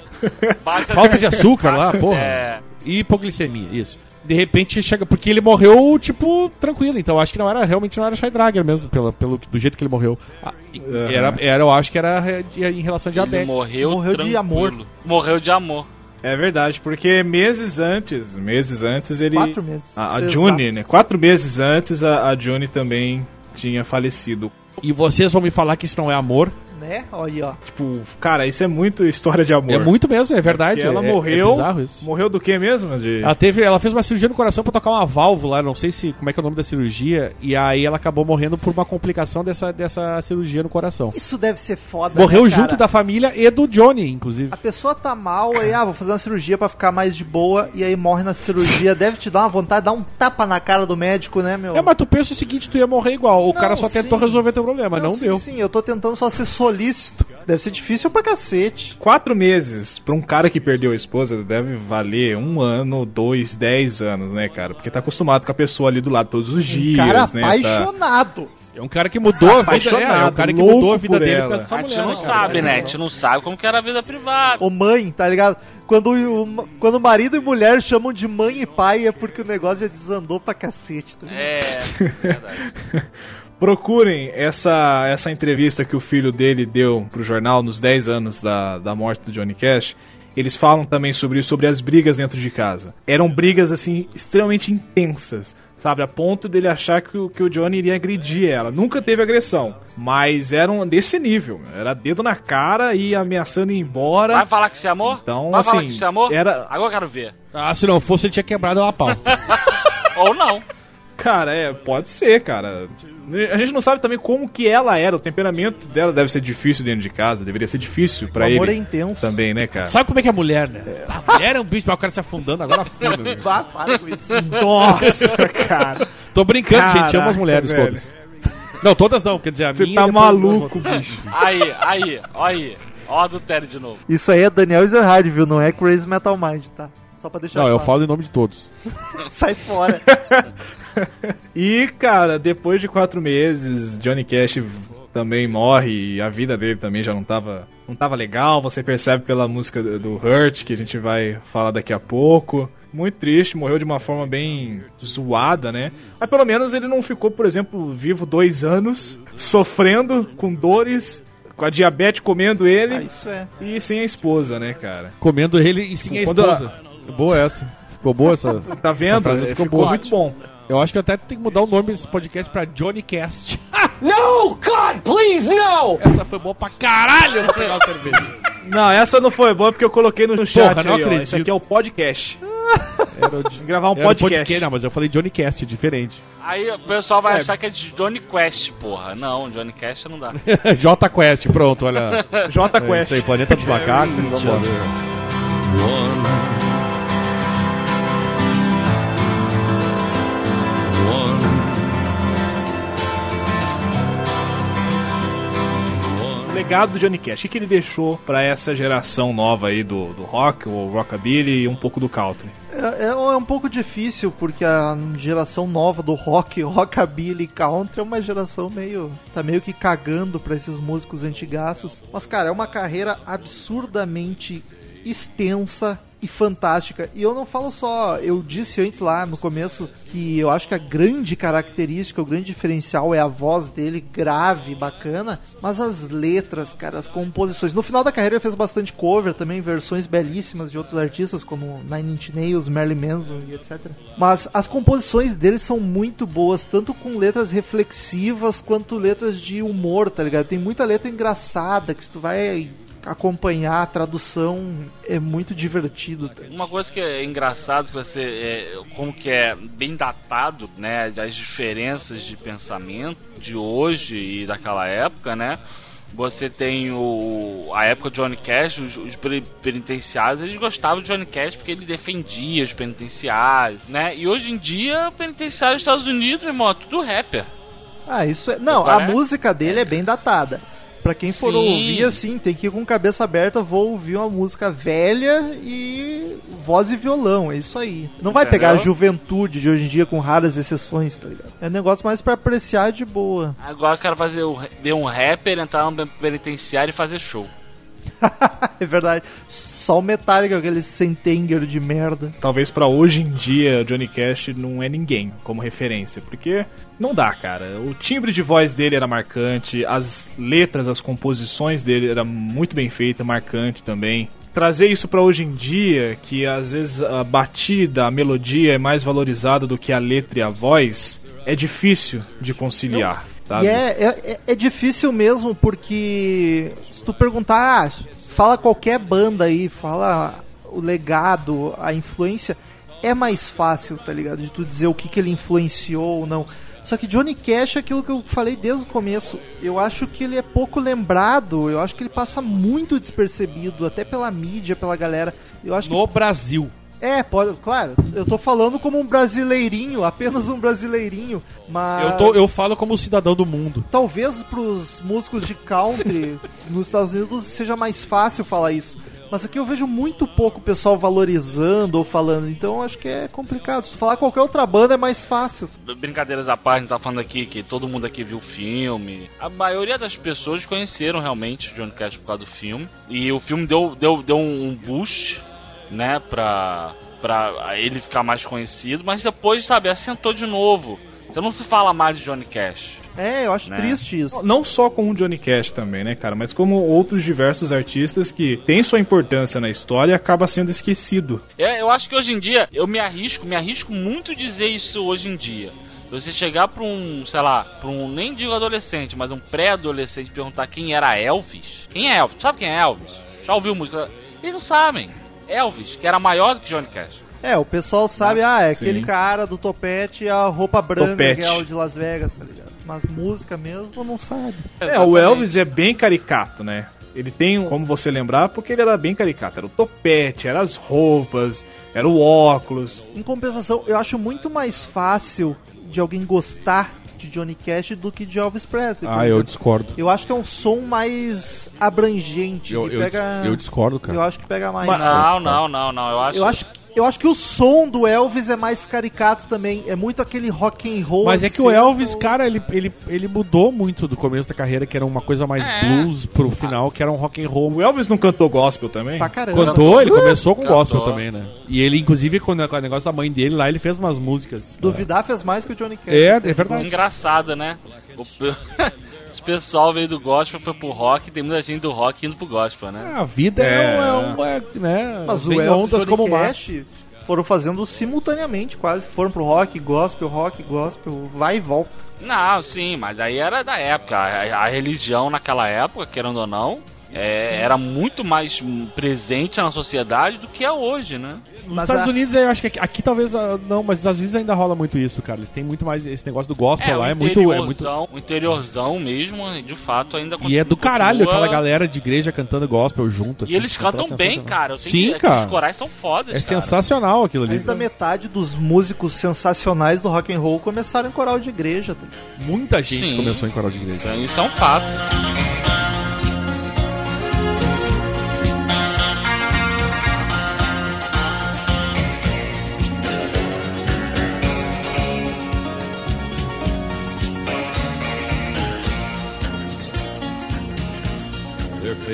Falta de açúcar lá, porra.
É,
E hipoglicemia, isso. De repente chega. Porque ele morreu, tipo, tranquilo. Então acho que não era. Realmente não era Shy Dragger mesmo, pelo, pelo, do jeito que ele morreu. Ah, e- era, era, eu acho que era de- em relação a
ele
diabetes.
morreu,
Morreu de amor.
Morreu de amor.
É verdade, porque meses antes, meses antes ele.
Quatro meses.
A, a June,
exato.
né? Quatro meses antes a, a June também tinha falecido.
E vocês vão me falar que isso não é amor?
Né? Olha aí, ó.
Tipo, cara, isso é muito história de amor.
É muito mesmo, é verdade.
Porque ela
é- é
morreu.
bizarro isso.
morreu do que mesmo? De...
Ela teve, ela fez uma cirurgia no coração pra tocar uma válvula, não sei se como é que é o nome da cirurgia, e aí ela acabou morrendo por uma complicação dessa, dessa cirurgia no coração.
Isso deve ser foda.
Morreu
né, cara?
junto da família e do Johnny, inclusive.
A pessoa tá mal, aí, ah, vou fazer uma cirurgia pra ficar mais de boa, e aí morre na cirurgia. Deve te dar uma vontade de dar um tapa na cara do médico, né, meu?
É, mas tu pensa o seguinte, tu ia morrer igual. O
Não,
cara só tentou
sim.
resolver teu problema, não,
sim,
deu.
Sim, eu tô tentando só ser solícito. Deve ser difícil pra cacete.
Quatro meses pra um cara que perdeu a esposa deve valer um ano, dois, dez anos, né, cara? Porque tá acostumado com a pessoa ali do lado todos os dias,
cara
né? Tá-
apaixonado.
É um cara que mudou a vida, é, é um cara que mudou a vida dele
ela.
com essa
A gente
mulher.
não
né, cara?
sabe, né? A gente não sabe como que era a vida privada.
Ô mãe, tá ligado? Quando, o, quando marido e mulher chamam de mãe e pai é porque o negócio já desandou pra cacete. Tá ligado?
É, verdade.
Procurem essa, essa entrevista que o filho dele deu pro jornal nos 10 anos da, da morte do Johnny Cash. Eles falam também sobre isso, sobre as brigas dentro de casa. Eram brigas, assim, extremamente intensas, sabe? A ponto dele achar que o, que o Johnny iria agredir ela. Nunca teve agressão, mas eram desse nível. Era dedo na cara e ameaçando ir embora.
Vai falar que você amor?
Então,
Vai falar
assim,
que você amor?
era-
Agora eu quero ver.
Ah, se não fosse, ele tinha quebrado ela a pau.
Ou não.
Cara, é, pode ser, cara. A gente não sabe também como que ela era, o temperamento dela deve ser difícil dentro de casa, deveria ser difícil pra
O
ele.
amor é intenso.
Também, né, cara?
Sabe como é que é a mulher, né? A mulher é um bicho, mas o cara se afundando, agora afunda. né?
Vá, para com isso.
Nossa, cara.
Tô brincando, gente, amo as
Caraca,
mulheres
velho.
todas. Não, todas não, quer dizer, a
Você
minha...
tá
depois-
maluco, bicho.
Aí, aí, ó aí. Ó a adultério de novo.
Isso aí é Daniel Ezerhard, viu? Não é Crazy Metal Mind, tá? Só pra deixar
Não, eu falo em nome de todos.
Sai fora.
E, cara, depois de quatro meses, Johnny Cash também morre e a vida dele também já não tava, não tava legal. Você percebe pela música do do Hurt, que a gente vai falar daqui a pouco. Muito triste, morreu de uma forma bem zoada, né? Mas pelo menos ele não ficou, por exemplo, vivo dois anos, sofrendo com dores, com a diabetes comendo ele
Ah, isso é.
e sem a esposa, né, cara?
Comendo ele e sim a esposa. Boa essa. Ficou boa essa.
Tá vendo?
Essa frase
ficou
ficou boa.
muito bom.
Eu acho que até tem que mudar o nome desse podcast pra Johnny Cast.
No! God, please, no!
Essa foi boa pra caralho, eu vou pegar o cerveja.
Não, essa não foi boa porque eu coloquei no chat
Porra, não
aí, ó.
acredito.
Esse aqui é o podcast.
Era o de-
Gravar um
era o
podcast.
Não, mas eu falei Johnny Cast, é diferente.
Aí o pessoal vai
É.
achar que é de Johnny Quest, porra. Não, Johnny Quest não dá.
J Quest, pronto, olha.
J
É
Quest.
isso aí, Planeta dos Macacos. Vambora.
Legado do Johnny Cash. O que, ele deixou pra essa geração nova aí do, do rock, o rockabilly e um pouco do country?
É, é- é um pouco difícil, porque a geração nova do rock, rockabilly country é uma geração meio. tá meio que cagando pra esses músicos antigaços. Mas, cara, é uma carreira absurdamente extensa e fantástica. E eu não falo só, eu disse antes lá no começo que eu acho que a grande característica, o grande diferencial é a voz dele grave, bacana, mas as letras, cara, as composições. No final da carreira ele fez bastante cover também, versões belíssimas de outros artistas como Nine Inch Nails, Marilyn Manson e etc. Mas as composições dele são muito boas, tanto com letras reflexivas quanto letras de humor, tá ligado? Tem muita letra engraçada que se tu vai acompanhar a tradução é muito divertido.
Uma coisa que é engraçado que você é, como que é bem datado, né, das diferenças de pensamento de hoje e daquela época, né? Você tem o a época de Johnny Cash, os, os penitenciários, eles gostavam de Johnny Cash porque ele defendia os penitenciários, né? E hoje em dia, o penitenciário dos Estados Unidos, irmão, é tudo rapper.
Ah, isso é. Não, a
é-
música dele é bem datada. Pra quem for
Sim.
ouvir, assim, tem que ir com cabeça aberta, vou ouvir uma música velha e voz e violão, é isso aí. Não vai
Entendeu?
pegar a juventude de hoje em dia com raras exceções, tá ligado? É um negócio mais pra apreciar de boa.
Agora eu quero fazer ver um rapper entrar no penitenciário e fazer show.
é verdade. Só o Metallica, aquele centenger de merda.
Talvez pra hoje em dia, Johnny Cash não é ninguém como referência, porque não dá, cara. O timbre de voz dele era marcante, as letras, as composições dele era muito bem feita, marcante também. Trazer isso pra hoje em dia, que às vezes a batida, a melodia é mais valorizada do que a letra e a voz, é difícil de conciliar. sabe?
E é, é, é- é difícil mesmo, porque se tu perguntar, ah, fala qualquer banda aí, fala o legado, a influência, é mais fácil, tá ligado? De tu dizer o que, que ele influenciou ou não. Só que Johnny Cash é aquilo que eu falei desde o começo. Eu acho que ele é pouco lembrado, eu acho que ele passa muito despercebido, até pela mídia, pela galera. Eu acho que
No Brasil.
É, pode, claro, eu tô falando como um brasileirinho, apenas um brasileirinho, mas
Eu, tô, eu falo como cidadão do mundo.
talvez pros músicos de country nos Estados Unidos seja mais fácil falar isso. Mas aqui eu vejo muito pouco pessoal valorizando ou falando, então acho que é complicado. Se falar qualquer outra banda é mais fácil.
Brincadeiras à parte, a gente tá falando aqui que todo mundo aqui viu o filme. A maioria das pessoas conheceram realmente o Johnny Cash por causa do filme. E o filme deu, deu, deu um boost, né, pra, pra ele ficar mais conhecido. Mas depois, sabe, assentou de novo. Você não se fala mais de Johnny Cash.
É, eu acho
Né?
triste isso.
Não só com o Johnny Cash também, né, cara? Mas como outros diversos artistas que têm sua importância na história e acaba sendo esquecido.
É, eu acho que hoje em dia, eu me arrisco, me arrisco muito dizer isso hoje em dia. Você chegar pra um, sei lá, pra um, nem digo adolescente, mas um pré-adolescente e perguntar quem era Elvis. Quem é Elvis? Sabe quem é Elvis? Já ouviu música? Eles não sabem. Elvis, que era maior do que Johnny Cash.
É, o pessoal sabe, ah, é
Sim.
aquele cara do topete e a roupa branca
Topete.
que é o de Las Vegas, tá ligado? Mas música mesmo não sabe.
É, o Elvis é bem caricato, né? Ele tem, como você lembrar, porque ele era bem caricato. Era o topete, eram as roupas, era o óculos.
Em compensação, eu acho muito mais fácil de alguém gostar de Johnny Cash do que de Elvis Presley.
Ah, eu discordo.
Eu acho que é um som mais abrangente.
Eu-
que
eu
pega...
eu discordo, cara.
Eu acho que pega mais.
Não, não, não, não. Eu acho.
Eu acho, eu acho que o som do Elvis é mais caricato também. É muito aquele rock and roll.
Mas é que o
seco.
Elvis, cara, ele, ele, ele mudou muito do começo da carreira, que era uma coisa mais
É.
blues, pro final, que era um rock and roll.
O Elvis não cantou gospel também?
Pra caramba.
Cantou, ele começou com
Cantou.
gospel também, né? E ele, inclusive, com o negócio da mãe dele lá, ele fez umas músicas.
Duvidar fez mais que o Johnny Cash.
É, é verdade.
Engraçado, né? O, pessoal veio do gospel, foi pro rock, tem muita gente do rock indo pro gospel, né?
A vida é,
É.
um- é, é, né?
Mas o Elvis
ondas como o mar.
Foram fazendo simultaneamente, quase. Foram pro rock, gospel, rock, gospel, vai e volta.
Não, sim, mas aí era da época. A, a religião naquela época, querendo ou não, é, era muito mais presente na sociedade do que é hoje, né?
Nos
Mas
Estados
a-
Unidos, eu acho que aqui, aqui talvez ah, não, mas nos Estados Unidos ainda rola muito isso, cara. Eles têm muito mais esse negócio do gospel lá,
o
é muito, é muito.
interiorzão, o interiorzão mesmo, de fato, ainda
E é do
continua-
caralho aquela galera de igreja cantando gospel junto.
E
assim,
eles
tipo,
cantam
é
bem, cara. Eu tenho
Sim,
que-
cara.
Os corais são fodas,
É
cara.
sensacional aquilo ali.
Mais da metade dos músicos sensacionais do rock and roll começaram em coral de igreja. Tá?
Muita gente
Sim.
começou em coral de igreja.
Isso é um fato.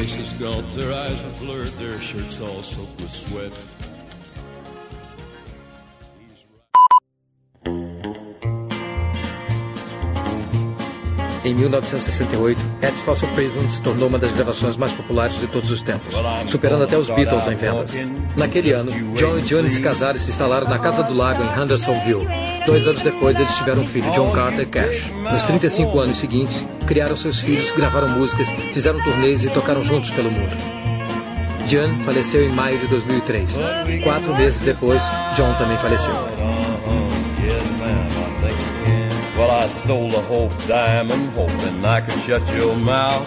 Faces gaunt, their eyes are blurred, their shirts all soaked with sweat.
Em 1968, At Fossil Prison se tornou uma das gravações mais populares de todos os tempos, superando até os Beatles em vendas. Naquele ano, John e Johnny se casaram e se instalaram na Casa do Lago em Hendersonville. Dois anos depois, eles tiveram um filho, John Carter Cash. Nos 35 anos seguintes, criaram seus filhos, gravaram músicas, fizeram turnês e tocaram juntos pelo mundo. John faleceu em maio de 2003. Quatro meses depois, John também faleceu.
Stole a Hope diamond, hoping I could shut your mouth.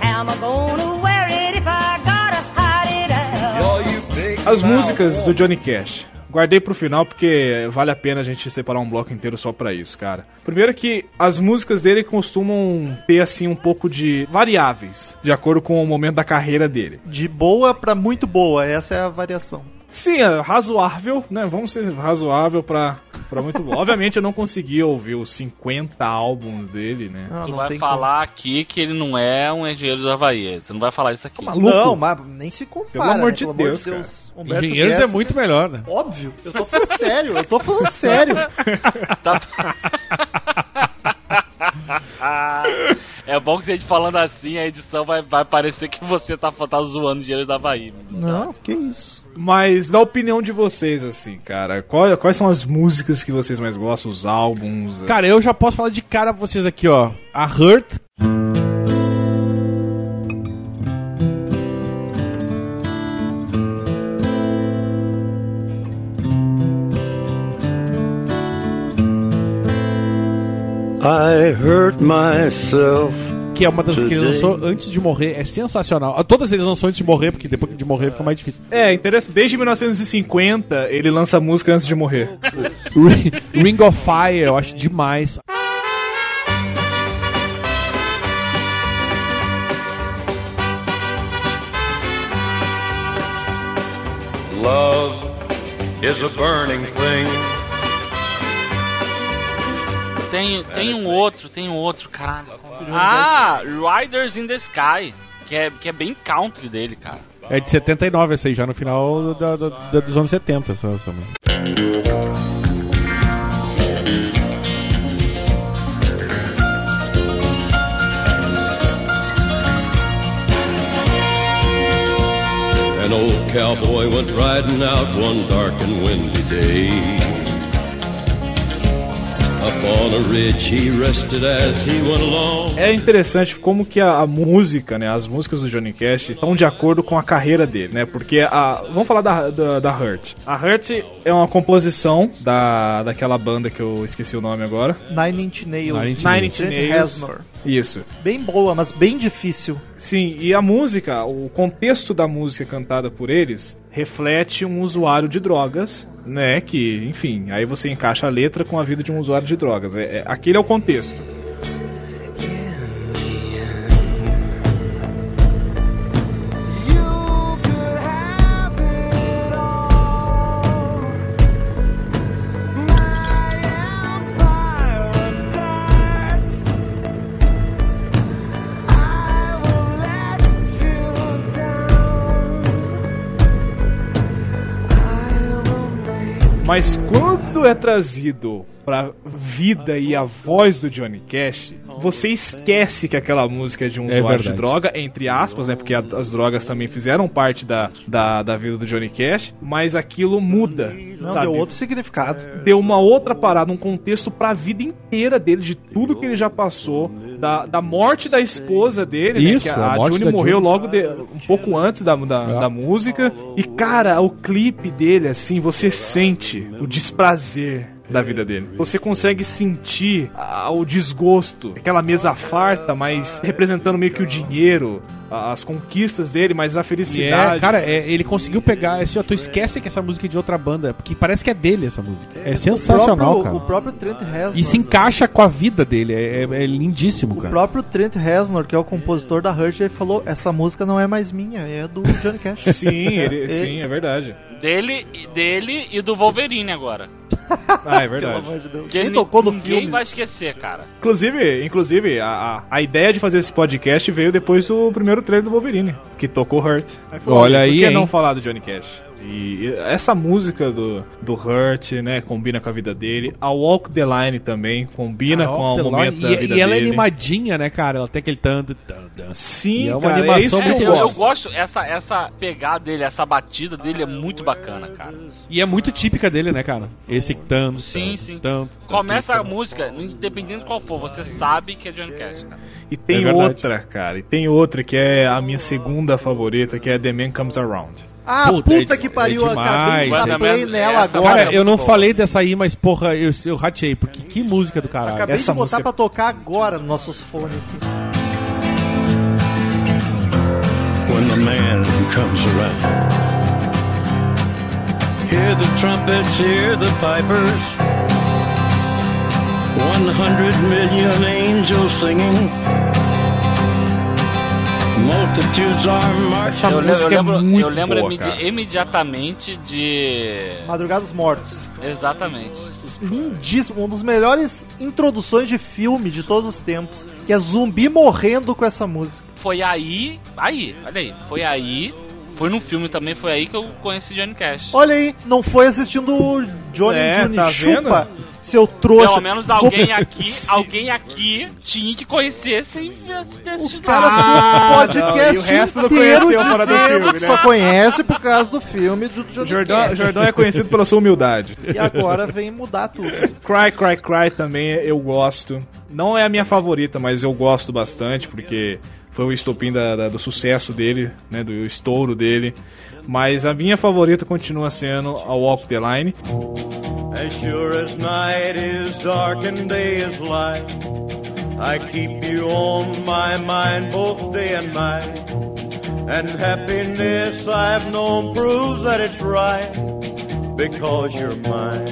How am I gonna wear it if I gotta hide it out?
You're you big
As músicas do Johnny Cash. Guardei pro final porque vale a pena a gente separar um bloco inteiro só pra isso, cara. Primeiro que as músicas dele costumam ter assim um pouco de variáveis, de acordo com o momento da carreira dele.
De boa pra muito boa, essa é a variação.
Sim, é razoável, né? Vamos ser razoável pra, pra muito bom. Obviamente eu não consegui ouvir os 50 álbuns dele, né?
Ah,
tu
não
vai
tem
falar aqui que ele não é um engenheiro do Havaí. Você não vai falar isso aqui.
maluco?
Não, mas nem se compara.
Pelo amor
né?
de
Pelo
Deus, cara.
Humberto
Engenheiros é
Guess-
muito melhor, né?
Óbvio, eu tô falando sério, eu tô falando sério.
Tá- é bom que se a gente falando assim, a edição vai, vai parecer que você tá, tá zoando dinheiro da Bahia.
Não, que isso.
Mas na opinião de vocês, assim, cara, qual- quais são as músicas que vocês mais gostam, os álbuns?
Cara, eu já posso falar de cara pra vocês aqui, ó. A Hurt.
I hurt myself.
Que é uma das que ele lançou antes de morrer. É sensacional. Ah, Todas eles lançou antes de morrer, porque depois de morrer fica mais difícil.
É, interessante. Desde 1950 ele lança música antes de morrer.
Ring, Ring of Fire, eu acho demais.
Love is a burning thing.
Tem, tem um outro, tem um outro, caralho. Ah, Riders in the Sky. Que é, que é bem country dele, cara.
É de 79 essa aí, já no final da, da- da- dos anos 70. Essa, essa música.
An old cowboy went riding out one dark and windy day.
É interessante como que a, a música, né, as músicas do Johnny Cash estão de acordo com a carreira dele, né? Porque a, vamos falar da, da, da Hurt. A Hurt é uma composição da, daquela banda que eu esqueci o nome agora.
Nine Inch Nails.
Nine Inch Nails.
Trent
Nails.
Reznor.
Isso.
Bem boa, mas bem difícil.
Sim, e a música, o contexto da música cantada por eles reflete um usuário de drogas, né? Que, enfim, aí você encaixa a letra com a vida de um usuário de drogas. É, é- aquele é o contexto. Mas quando é trazido pra vida e a voz do Johnny Cash, você esquece que aquela música é de um
É
usuário de droga, entre aspas, né? Porque a- as drogas também fizeram parte da, da, da vida do Johnny Cash, mas aquilo muda.
Não,
sabe?
deu outro significado.
Deu uma outra parada, um contexto pra vida inteira dele, de tudo que ele já passou, da, da morte da esposa dele, né?
Isso,
Que
a
a,
da
morreu logo de- um pouco antes da, da,
É.
da música. E, cara, o clipe dele, assim, você sente o desprazer da vida dele. Você consegue sentir ah, o desgosto, aquela mesa farta, mas representando meio que o dinheiro, a- as conquistas dele, mas a
E
felicidade.
é, cara, é, ele conseguiu pegar. Assim, ó, tu esquece que essa música é de outra banda, porque parece que é dele essa música. É sensacional,
o próprio,
cara.
O próprio Trent Reznor.
E se encaixa com a vida dele, é, é- é lindíssimo,
O
cara.
próprio Trent Reznor, que é o compositor da Hurt, ele falou: essa música não é mais minha, é do Johnny Cash.
Sim, ele- sim, é verdade.
Dele, dele e do Wolverine agora.
Ah, é verdade.
Pelo amor de Deus. Tocou no
ninguém
filme.
vai esquecer, cara.
Inclusive, inclusive a, a, a ideia de fazer esse podcast veio depois do primeiro trailer do Wolverine, que tocou Hurt. Aí falou,
Olha
por
aí,
que
hein?
não falar do Johnny Cash? E essa música do, do Hurt, né, combina com a vida dele. A Walk the Line também combina
Ah,
com o momento
Line.
da
e,
vida
e ela é
dele.
animadinha, né, cara? Ela tem aquele tanto. tanto.
Sim,
E é uma
cara,
animação
é isso que
muito
eu,
eu
eu
gosto.
essa, essa pegada dele, essa batida dele é muito bacana, cara.
E é muito típica dele, né, cara? Esse tanto.
Sim,
tanto,
sim.
Tanto,
Começa a
tanto.
música, independente qual for, você sabe que é Johnny Cash, cara.
E tem
É
outra, cara, e tem outra que é a minha segunda favorita, que é The Man Comes Around.
Ah,
Puta,
puta,
é-
que pariu,
é
eu acabei de
demais.
dar play nela agora.
Cara, eu não falei dessa aí, mas porra, eu, eu ratei, porque que música do caralho.
Acabei
essa
de botar
música-
pra tocar agora nos nossos fones aqui.
when the man comes around. Hear the trumpets, hear the pipers. One hundred million angels singing.
Essa
Eu,
música é
lembro,
muito
eu lembro
boa,
imedi-
cara.
imediatamente de.
Madrugada dos Mortos.
Exatamente.
Lindíssimo, um dos melhores introduções de filme de todos os tempos. Que é zumbi morrendo com essa música.
Foi aí. Aí, olha aí. Foi aí. Foi num filme também, foi aí que eu conheci Johnny Cash.
Olha aí, não foi assistindo o Johnny
É,
Jr.
tá
Chupa. Seu trouxa.
Pelo menos alguém aqui, alguém aqui tinha que conhecer sem ter assistido
Cara,
nada.
o podcast
e o resto não
inteiro
conheceu do
dizendo
filme, né?
Só conhece por causa do filme do Johnny
Jordão,
Cash.
Jordão é conhecido pela sua humildade.
E agora vem mudar tudo.
Cry, Cry, Cry também eu gosto. Não é a minha favorita, mas eu gosto bastante, porque foi o estopim da- da- do sucesso dele, né, do estouro dele. Mas a minha favorita continua sendo a Walk the Line.
As sure as night is dark and day is light, I keep you on my mind both day and night. And happiness I've known proves that it's right, because you're mine.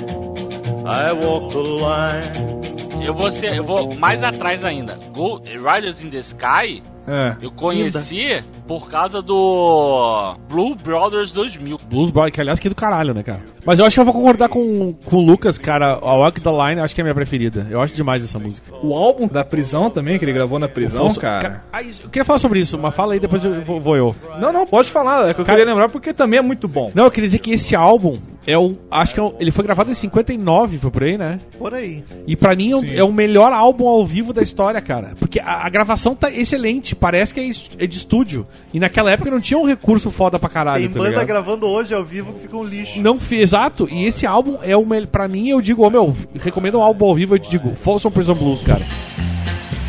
I walk the line.
Eu vou ser, eu vou mais atrás ainda. Go, Riders in the Sky,
É.
eu conheci por causa do Blue Brothers 2000.
Blues Boy, que aliás que é do caralho, né, cara? Mas eu acho que eu vou concordar com, com o Lucas, cara. A Walk the Line acho que é a minha preferida. Eu acho demais essa música.
O álbum da prisão também, que ele gravou na prisão, cara.
Isso- Eu queria falar sobre isso, mas fala aí, depois eu vou, vou eu.
Não, não, pode falar. É que eu
Cara-
queria lembrar porque também é muito bom.
Não, eu queria dizer que esse álbum é o. Acho que é o- ele foi gravado em 59, foi por aí, né?
Por aí.
E pra mim é é o melhor álbum ao vivo da história, cara. Porque a, a gravação tá excelente, parece que é, é de estúdio. E naquela época não tinha um recurso foda pra caralho,
Tem
tá
banda
ligado?
gravando hoje ao vivo que fica um lixo.
Não, exato. E esse álbum é o melhor. Pra mim, eu digo, ô meu, recomendo um álbum ao vivo, eu te digo, Folsom Prison Blues, cara.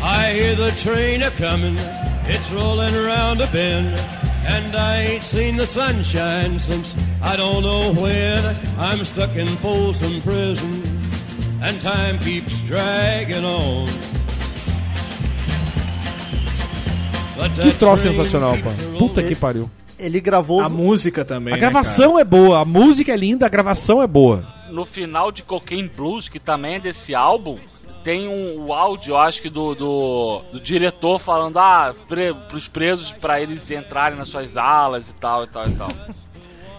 I hear the train a comin', it's rollin' around a bend. And I ain't seen the sunshine since I don't know when. I'm stuck in Folsom Prison, and time keeps dragging on.
Que troço sensacional, pá.
keeps
Puta que pariu.
Ele gravou
A música também.
A
né,
gravação é boa, a música é linda, a gravação é boa.
No final de Cocaine Blues, que também é desse álbum, tem um, o áudio, eu acho que do, do, do diretor falando, ah, pre, pros presos pra eles entrarem nas suas alas e tal, e tal, e tal.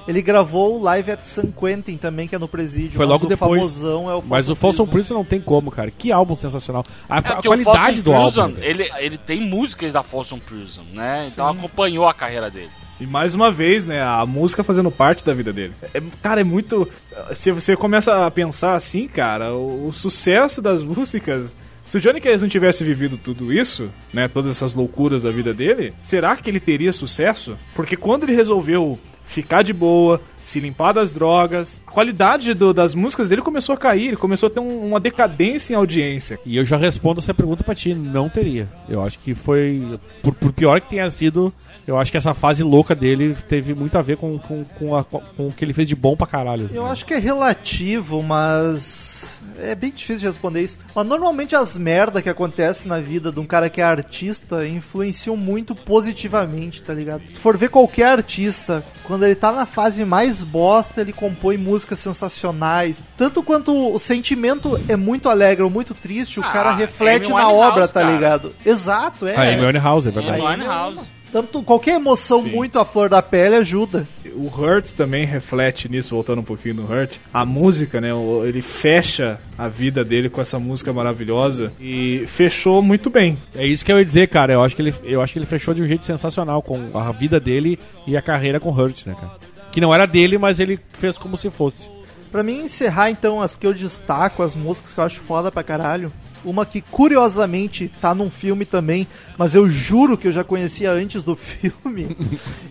Ele gravou o Live at San Quentin também, que é no presídio.
Foi
mas
logo
o
depois.
famosão é o
Mas o Folsom Prison não tem como, cara. Que álbum sensacional. A,
É
a qualidade do álbum.
Prison, ele, ele tem músicas da Folsom Prison, né? Então acompanhou a carreira dele.
E mais uma vez, né, a música fazendo parte da vida dele. É- cara, é muito. Se você começa a pensar assim, cara, o, o sucesso das músicas. Se o Johnny Cash não tivesse vivido tudo isso, né, todas essas loucuras da vida dele, será que ele teria sucesso? Porque quando ele resolveu ficar de boa, se limpar das drogas, a qualidade do- das músicas dele começou a cair, ele começou a ter um- uma decadência em audiência.
E eu já respondo essa pergunta pra ti, não teria. Eu acho que foi, por, por pior que tenha sido, eu acho que essa fase louca dele teve muito a ver com, com, com, a- com o que ele fez de bom pra caralho.
Eu acho que é relativo, mas é bem difícil de responder isso. Mas normalmente as merda que acontecem na vida de um cara que é artista influenciam muito positivamente, tá ligado? Se for ver qualquer artista, quando ele tá na fase mais bosta, ele compõe músicas sensacionais. Tanto quanto o sentimento é muito alegre ou muito triste, o
Ah,
cara reflete
Amy
na obra, tá
cara.
ligado? Exato, é.
A Amy Winehouse, é verdade.
Amy Winehouse.
Tanto qualquer emoção muito à flor da pele ajuda.
O Hurt também reflete nisso, voltando um pouquinho no Hurt. A música, né? o- Ele fecha a vida dele com essa música maravilhosa e fechou muito bem.
É isso que eu ia dizer, cara. Eu acho que ele, eu acho que ele fechou de um jeito sensacional com a vida dele e a carreira com Hurt, né, cara? Que não era dele, mas ele fez como se fosse.
Pra mim encerrar então as que eu destaco, as músicas que eu acho foda pra caralho. Uma que curiosamente tá num filme também, mas eu juro que eu já conhecia antes do filme,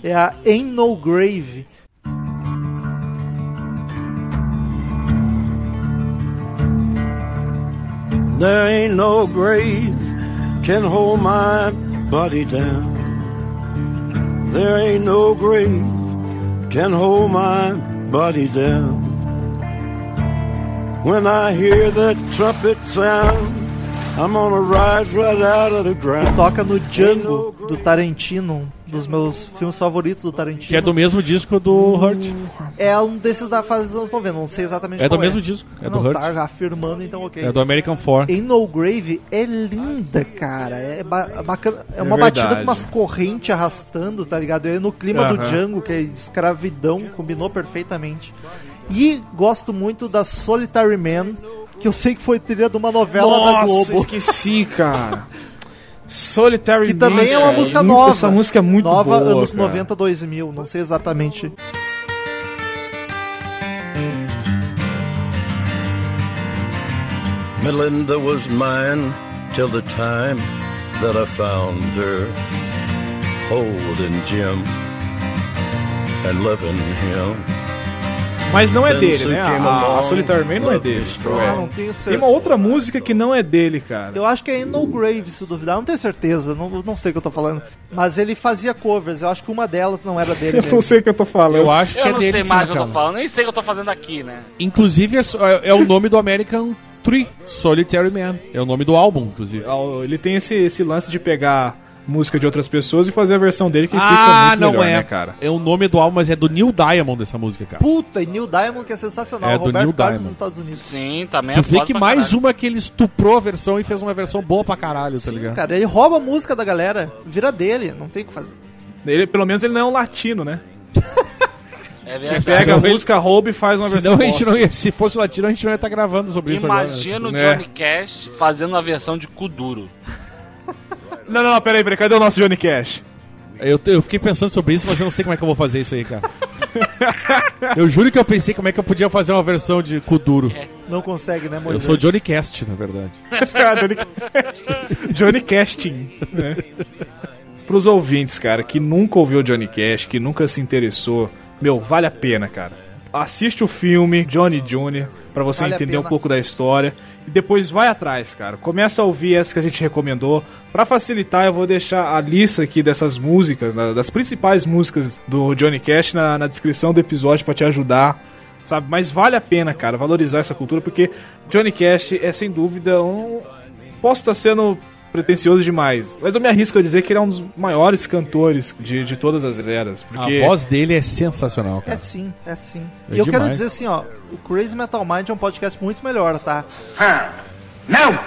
é a Ain't No Grave.
There ain't no grave can hold my body down. There ain't no grave can hold my body down. When I hear that trumpet sound,
Toca no Django do Tarantino, um dos meus filmes favoritos do Tarantino.
Que é do mesmo disco do Hurt.
É um desses da fase dos anos 90, não sei exatamente
É do
qual
mesmo disco, é
não,
do Hurt.
tá afirmando, então ok.
É do American Four.
Ain't No Grave é linda, cara. É ba- bacana. É uma
É
batida com umas correntes arrastando, tá ligado? É no clima do
Aham.
Django, que é escravidão, combinou perfeitamente. E gosto muito da Solitary Man, que eu sei que foi trilha de uma novela da
Nossa,
Globo.
esqueci, cara. Solitary
Que também é uma
Man,
música nova.
Essa música é muito
nova,
boa,
anos
cara.
90, 2000, não sei exatamente.
Melinda was mine till the time that I found her holding Jim and loving him.
Mas não é dele, né? A, a Solitary Man não é dele.
Ah, não tenho
Tem
certeza.
uma outra música que não é dele, cara.
Eu acho que é In No Grave, se duvidar. Não tenho certeza, não, não sei o que eu tô falando. Mas ele fazia covers, eu acho que uma delas não era dele.
Eu não sei o que eu tô falando.
Eu acho que
Eu
é
não
dele
sei
sim,
mais o que eu tô falando, nem sei o que eu tô fazendo aqui, né?
Inclusive é, é- é o nome do American Tree, Solitary Man. É o nome do álbum, inclusive.
Ele tem esse, esse lance de pegar música de outras pessoas e fazer a versão dele que fica
ah,
muito
não
melhor,
é.
né, cara?
É o nome do álbum, mas é do Neil Diamond essa música, cara.
Puta, e Neil Diamond que é sensacional.
É, do
Roberto
Neil
Carlos
Diamond.
dos Estados Unidos.
Sim, também
Tu
é
vê
foda
que
pra
mais
caralho.
uma que ele estuprou a versão e fez uma versão boa pra caralho, tá ligado?
Cara, ele rouba a música da galera, vira dele, não tem o que fazer.
Ele, pelo menos ele não é um latino, né?
É
Ele
verdade.
pega a
Senão ele-
música, rouba e faz uma versão
Senão a gente
bosta.
não ia, se fosse latino, a gente não ia estar gravando sobre isso agora.
Imagina o
né?
Johnny Cash fazendo a versão de Kuduro.
Não, não, não, peraí, peraí, cadê o nosso Johnny Cash?
Eu, eu fiquei pensando sobre isso, mas eu não sei como é que eu vou fazer isso aí, cara. eu juro que eu pensei como é que eu podia fazer uma versão de Kuduro.
Não consegue, né,
Eu
Moisés?
sou Johnny Cast, na verdade.
Johnny, Johnny Casting. Né? Pros ouvintes, cara, que nunca ouviu Johnny Cash, que nunca se interessou, meu, vale a pena, cara. Assiste o filme Johnny Jr. pra você
Vale
entender um pouco da história e depois vai atrás, cara. Começa a ouvir essa que a gente recomendou. Pra facilitar, eu vou deixar a lista aqui dessas músicas, né, das principais músicas do Johnny Cash na, na descrição do episódio pra te ajudar sabe? Mas vale a pena, cara, valorizar essa cultura, porque Johnny Cash é sem dúvida um. Posso estar sendo pretencioso demais, mas eu me arrisco a dizer que ele é um dos maiores cantores de, de todas as eras. Porque
A voz dele é sensacional,
É
cara.
sim, é sim.
É
e eu quero
demais.
dizer assim, ó, o Crazy Metal Mind é um podcast muito melhor, tá?
Não!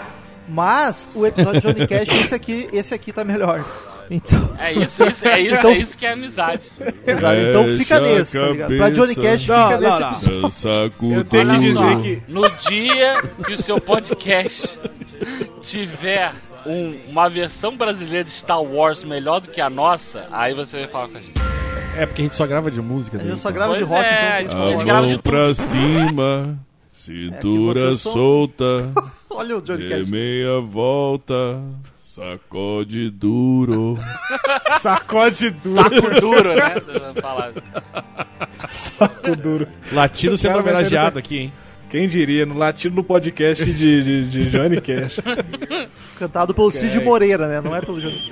Mas o episódio de Johnny Cash, esse aqui, esse aqui tá melhor. Então,
É isso, isso, é isso,
Então-
é isso que é amizade.
exato, então fica nesse, tá ligado? Pra Johnny Cash
Não,
fica
não,
nesse
não.
episódio.
Dança
Eu tenho que dizer que-
no dia que o seu podcast tiver um- uma versão brasileira de Star Wars melhor do que a nossa, aí você vai falar com a gente.
É porque a gente só grava de música.
Eu
dele.
só gravo de
Pois
rock,
é,
então tem
ele
A
grava de
mão pra cima, cintura
só-
solta,
Olha o Johnny
de
Cash.
meia volta, sacode duro.
sacode duro.
Saco duro, né?
Saco duro.
Latino sendo homenageado aqui, hein?
Quem diria, no latino do podcast de, de, de Johnny Cash.
Cantado pelo Cid. Moreira, né? Não é pelo Johnny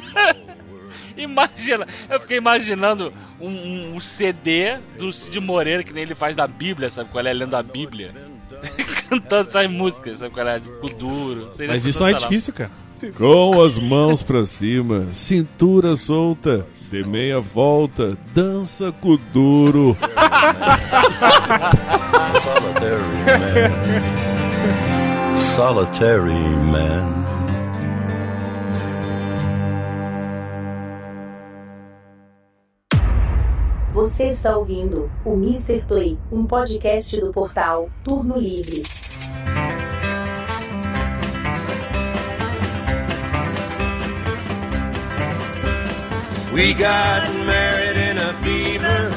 Imagina, eu fiquei imaginando um, um- um CD do Cid Moreira, que nem ele faz da Bíblia, sabe qual é? Lendo a Bíblia. Cantando essas músicas, sabe qual é? Tipo, duro.
Mas isso não é difícil, cara.
Com as mãos pra cima, cintura solta, de meia volta, dança com duro.
Solitary man. Solitary man.
Você está ouvindo o Mr. Play, um podcast do portal Turno Livre.
We got married in a fever,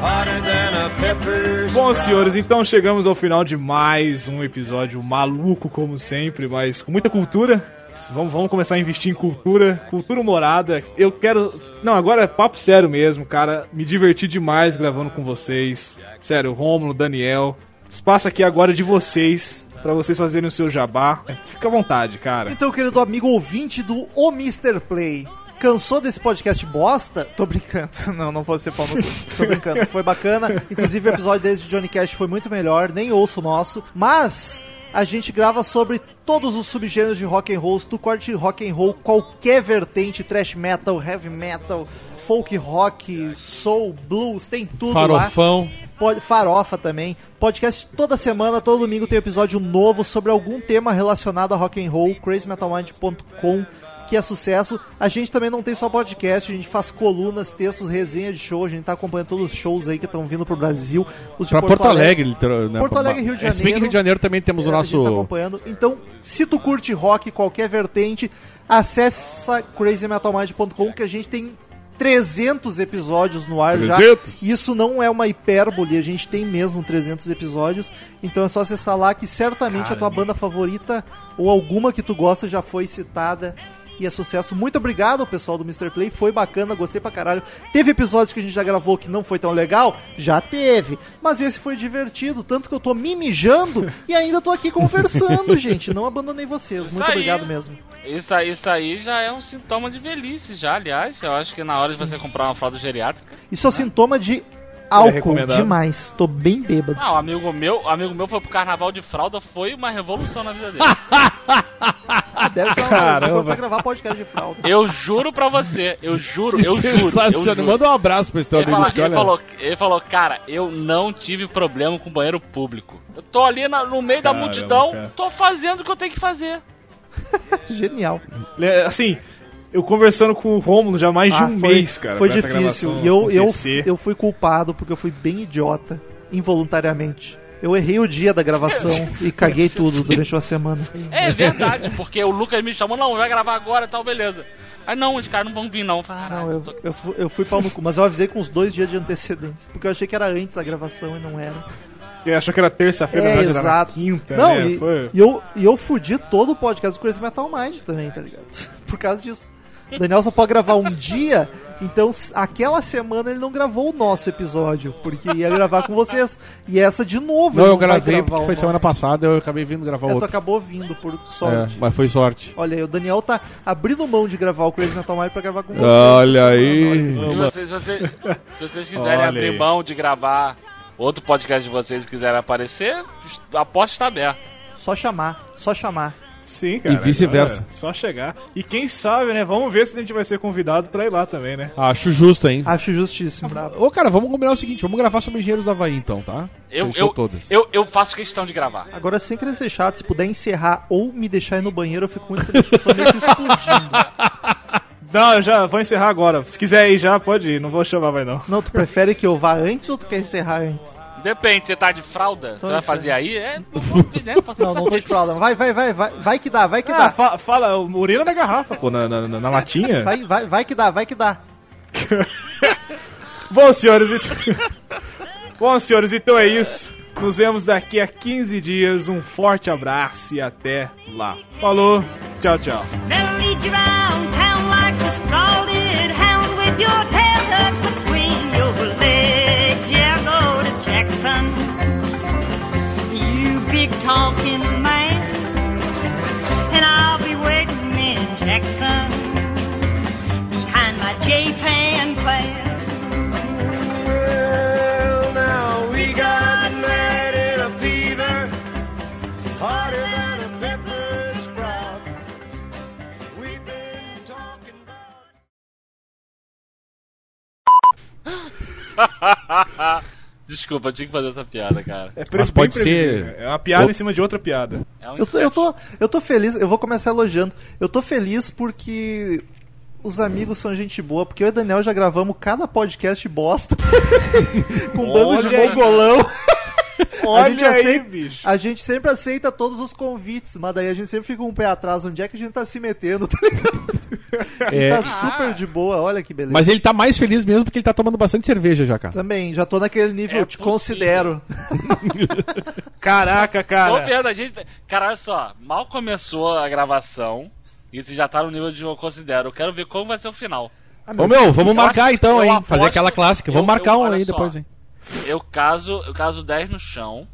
hotter than a pepper.
Bom, senhores, então chegamos ao final de mais um episódio maluco, como sempre, mas com muita cultura. Vamos, vamos começar a investir em cultura, cultura morada. Eu quero. Não, agora é papo sério mesmo, cara. Me diverti demais gravando com vocês. Sério, Rômulo, Daniel. Espaço aqui agora de vocês, pra vocês fazerem o seu jabá. Fica à vontade, cara.
Então, querido amigo ouvinte do O Mr. Play, cansou desse podcast bosta? Tô brincando. Não, não vou ser pau no cu. Tô brincando. Foi bacana. Inclusive, o episódio desse de Johnny Cash foi muito melhor. Nem ouço o nosso. Mas a gente grava sobre todos os subgêneros de rock and roll. Se tu curte rock and roll, qualquer vertente, thrash metal, heavy metal, folk rock, soul, blues, tem tudo lá.
Farofão.
Pod- Farofa também. Podcast toda semana, todo domingo tem episódio novo sobre algum tema relacionado a rock and roll. crazymetalmind.com que é sucesso. A gente também não tem só podcast, a gente faz colunas, textos, resenha de show. A gente tá acompanhando todos os shows aí que estão vindo pro Brasil. Os
Pra Porto Alegre, né?
Porto Alegre, Rio de
É, Se bem que
Janeiro.
Rio de Janeiro também temos o
É, gente tá
nosso.
acompanhando. Então, se tu curte rock, qualquer vertente, acessa crazymetalmind.com que a gente tem 300 episódios no ar
300?
já. Isso não é uma hipérbole, a gente tem mesmo 300 episódios. Então é só acessar lá que certamente a tua banda favorita ou alguma que tu gosta já foi citada. E é sucesso. Muito obrigado ao pessoal do Mr. Play. Foi bacana, gostei pra caralho. Teve episódios que a gente já gravou que não foi tão legal? Já teve. Mas esse foi divertido. Tanto que eu tô me mijando e ainda tô aqui conversando, gente. Não abandonei vocês. Muito
aí.
obrigado mesmo.
Isso aí, isso aí já é um sintoma de velhice, já, aliás. Eu acho que na hora de você comprar uma fralda geriátrica.
Isso é sintoma de álcool demais. Tô bem bêbado.
Ah, um amigo meu, um amigo meu foi pro carnaval de fralda, foi uma revolução na vida dele.
Deve ser uma começar a gravar podcast de fralda.
Eu juro pra você, eu juro, eu juro. Eu juro.
Manda um abraço pra esse teu
Ele,
amigo.
fala-
que
ele falou, ele falou, cara, eu não tive problema com banheiro público. Eu tô ali na- no meio da
Caramba,
multidão,
cara.
tô fazendo o que eu tenho que fazer.
Genial.
Assim, eu conversando com o Romulo já há mais de
Ah,
um
foi,
mês, cara.
Foi difícil. E eu, eu, eu fui culpado porque eu fui bem idiota, involuntariamente. Eu errei o dia da gravação e caguei tudo durante uma semana.
É verdade, porque o Lucas me chamou, não, vai gravar agora e tal, beleza. Aí não, os caras não vão vir não. Eu falei,
Não,
"Caralho,
eu,
tô-
eu, fui, eu fui pau no cu, mas eu avisei com uns dois dias de antecedência. Porque eu achei que era antes a gravação e não era.
Ele achou que era terça-feira,
É,
na verdade era na
exato.
quinta,
Não,
né?
e,
Foi-
e eu, e eu fudi todo o podcast do Crazy Metal Mind também, tá ligado? Por causa disso. O Daniel só pode gravar um dia, então aquela semana ele não gravou o nosso episódio, porque ia gravar com vocês. E essa de novo.
Não,
ele
eu gravei
gravar
porque
o
foi
nosso.
semana passada, eu acabei vindo gravar
É, tu
outro.
acabou vindo, por
É,
sorte.
mas foi sorte.
Olha aí, o Daniel tá abrindo mão de gravar o Crazy Metal Mind pra gravar com vocês.
Olha aí.
Se vocês, se vocês- se vocês quiserem
Olha
abrir
aí.
mão de gravar outro podcast de vocês e quiserem aparecer, a porta está aberta.
Só chamar, só chamar.
Sim, cara.
E vice-versa.
é Só chegar. E quem sabe, né? Vamos ver se a gente vai ser convidado pra ir lá também, né?
Acho justo, hein?
Acho justíssimo, bravo.
Ô, cara, vamos combinar o seguinte, vamos gravar sobre engenheiros da Havaí, então, tá?
Eu, eu,
todas.
eu, eu faço questão de gravar.
Agora, sem querer ser chato, se puder encerrar ou me deixar ir no banheiro, eu fico muito feliz, tô meio que explodindo.
Não, eu já vou encerrar agora. Se quiser ir já, pode ir. Não vou chamar, vai não.
Não, tu prefere que eu vá antes ou tu quer encerrar antes?
Depende, você tá de fralda?
Então
você vai fazer aí? É, não né?
Não, não tô de fralda. Vai, vai, vai, vai, vai que dá, vai que
Ah,
dá.
fa- fala, urina da garrafa, pô, na, na, na- na latinha.
Vai, vai, vai que dá, vai que dá.
Bom, senhores, então... Bom, senhores, então é isso. Nos vemos daqui a 15 dias. Um forte abraço e até lá. Falou, tchau, tchau.
Jackson, you big talking man. And I'll be waiting in Jackson behind my J-Pan class.
Well, now we got mad in a fever, harder than a pepper sprout. We've been talking
Desculpa, eu tinha que fazer essa piada, cara.
É
Mas pode ser-
É uma piada
Ou-
em cima de outra piada.
É um
Eu tô, eu, tô, eu tô feliz, eu vou começar elogiando. Eu tô feliz porque os amigos são gente boa, porque eu e o Daniel já gravamos cada podcast bosta com um bando de mongolão.
Olha
gente
aí,
aceita-
bicho.
A gente sempre aceita todos os convites, mas daí a gente sempre fica um pé atrás. Onde é que a gente tá se metendo, tá ligado? Gente
É.
tá super de boa, olha que beleza.
Mas ele tá mais feliz mesmo porque ele tá tomando bastante cerveja já, cara.
Também, já tô naquele nível,
É
eu te considero.
Caraca,
Tô
cara.
vendo, a gente. Cara, olha só, mal começou a gravação e você já tá no nível de eu considero. Eu quero ver como vai ser o final.
Ô meu, vamos marcar então,
eu
hein? Fazer aquela clássica. Vamos marcar
eu-
um aí
só.
depois, hein?
Eu caso, eu caso 10 no chão,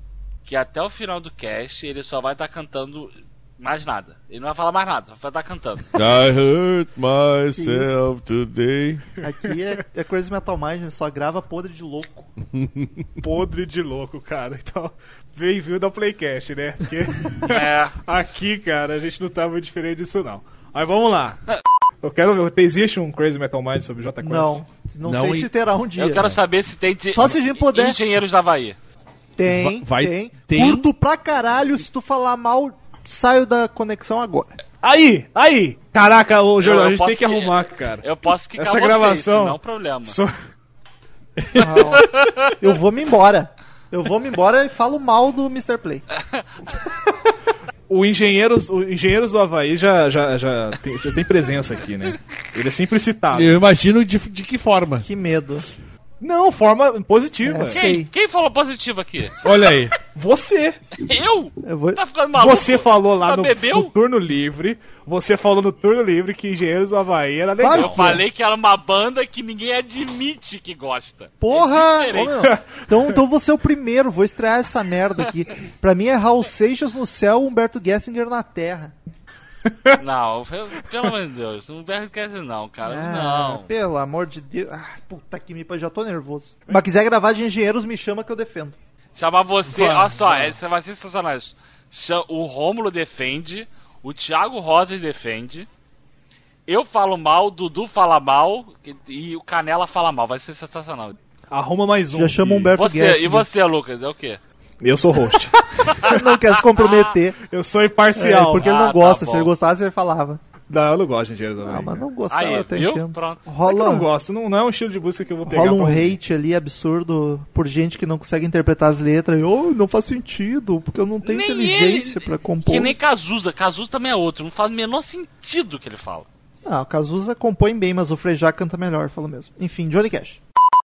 que até o final do cast ele só vai estar cantando mais nada. Ele não vai falar mais nada, só vai estar cantando.
I hurt myself today.
Aqui é, é Crazy Metal Mind, né? só grava podre de louco.
Podre de louco, cara. Então, veio viu da Playcast, né? Porque
É.
aqui, cara, a gente não tá muito diferente disso, não. Mas vamos lá. Eu quero ver, existe um Crazy Metal Mind sobre J Quest?
Não, não,
Não,
sei
e-
se terá um dia.
Eu quero saber se tem de...
Só se a gente puder.
engenheiros da Havaí.
Tem,
Vai-
tem.
tem.
Curto pra caralho, se tu falar mal, saio da conexão agora.
Aí, aí! Caraca, ô, Jordan,
Eu-
a gente tem que
que-
arrumar, cara.
Eu posso quicar
Essa
vocês,
gravação.
isso não é um problema.
Só-
Eu vou me embora. Eu vou me embora e falo mal do Mr. Play.
o Engenheiros, o Engenheiros do Havaí já, já, já, tem, já tem presença aqui, né? Ele é sempre citado.
Eu imagino de, de que forma.
Que medo.
Não, forma positiva.
É,
Quem, quem falou positivo aqui?
Olha aí.
Você.
Eu?
Eu vou...
Tá ficando maluco?
Você falou lá
Tá
no, no turno livre. Você falou no turno livre que Engenheiros do Havaí era legal.
Eu falei que era uma banda que ninguém admite que gosta.
Porra!
É.
Ô, meu, então, então vou ser o primeiro, vou estrear essa merda aqui. Pra mim é Raul Seixas no céu, Humberto Gessinger na terra.
Não, pelo pelo amor de Deus, não Berg Castle não, cara.
Ah,
não.
Pelo amor de Deus. Ah, puta que me pariu, já tô nervoso. Mas quiser gravar de engenheiros, me chama que eu defendo.
Chamar você, olha só,
vamos.
é, você vai ser sensacional. O Rômulo defende, o Thiago Rosas defende, eu falo mal, o Dudu fala mal e- o Canela fala mal. Vai ser sensacional.
Arruma mais um.
Já chama
E-
Humberto
Você, e você, Lucas, é o quê?
Eu sou host.
não quer se comprometer.
eu sou
É,
imparcial.
porque ele
Ah,
não
tá
gosta.
bom.
Se ele gostasse, ele falava.
Não, eu não gosto de Havaí.
Ah, mas não gostava,
Aí,
até
viu?
entendo.
Pronto.
É que eu não
Rola,
gosto, não, não é um estilo de música que eu vou pegar.
rola um hate ali absurdo por gente que não consegue interpretar as letras. E, oh, não faz sentido, porque eu não tenho
Nem
inteligência
ele,
pra compor.
Que nem Cazuza. Cazuza também é outro. Não faz o menor sentido o que ele fala.
Ah, o Cazuza compõe bem, mas o Frejá canta melhor, falo mesmo. Enfim, Johnny Cash.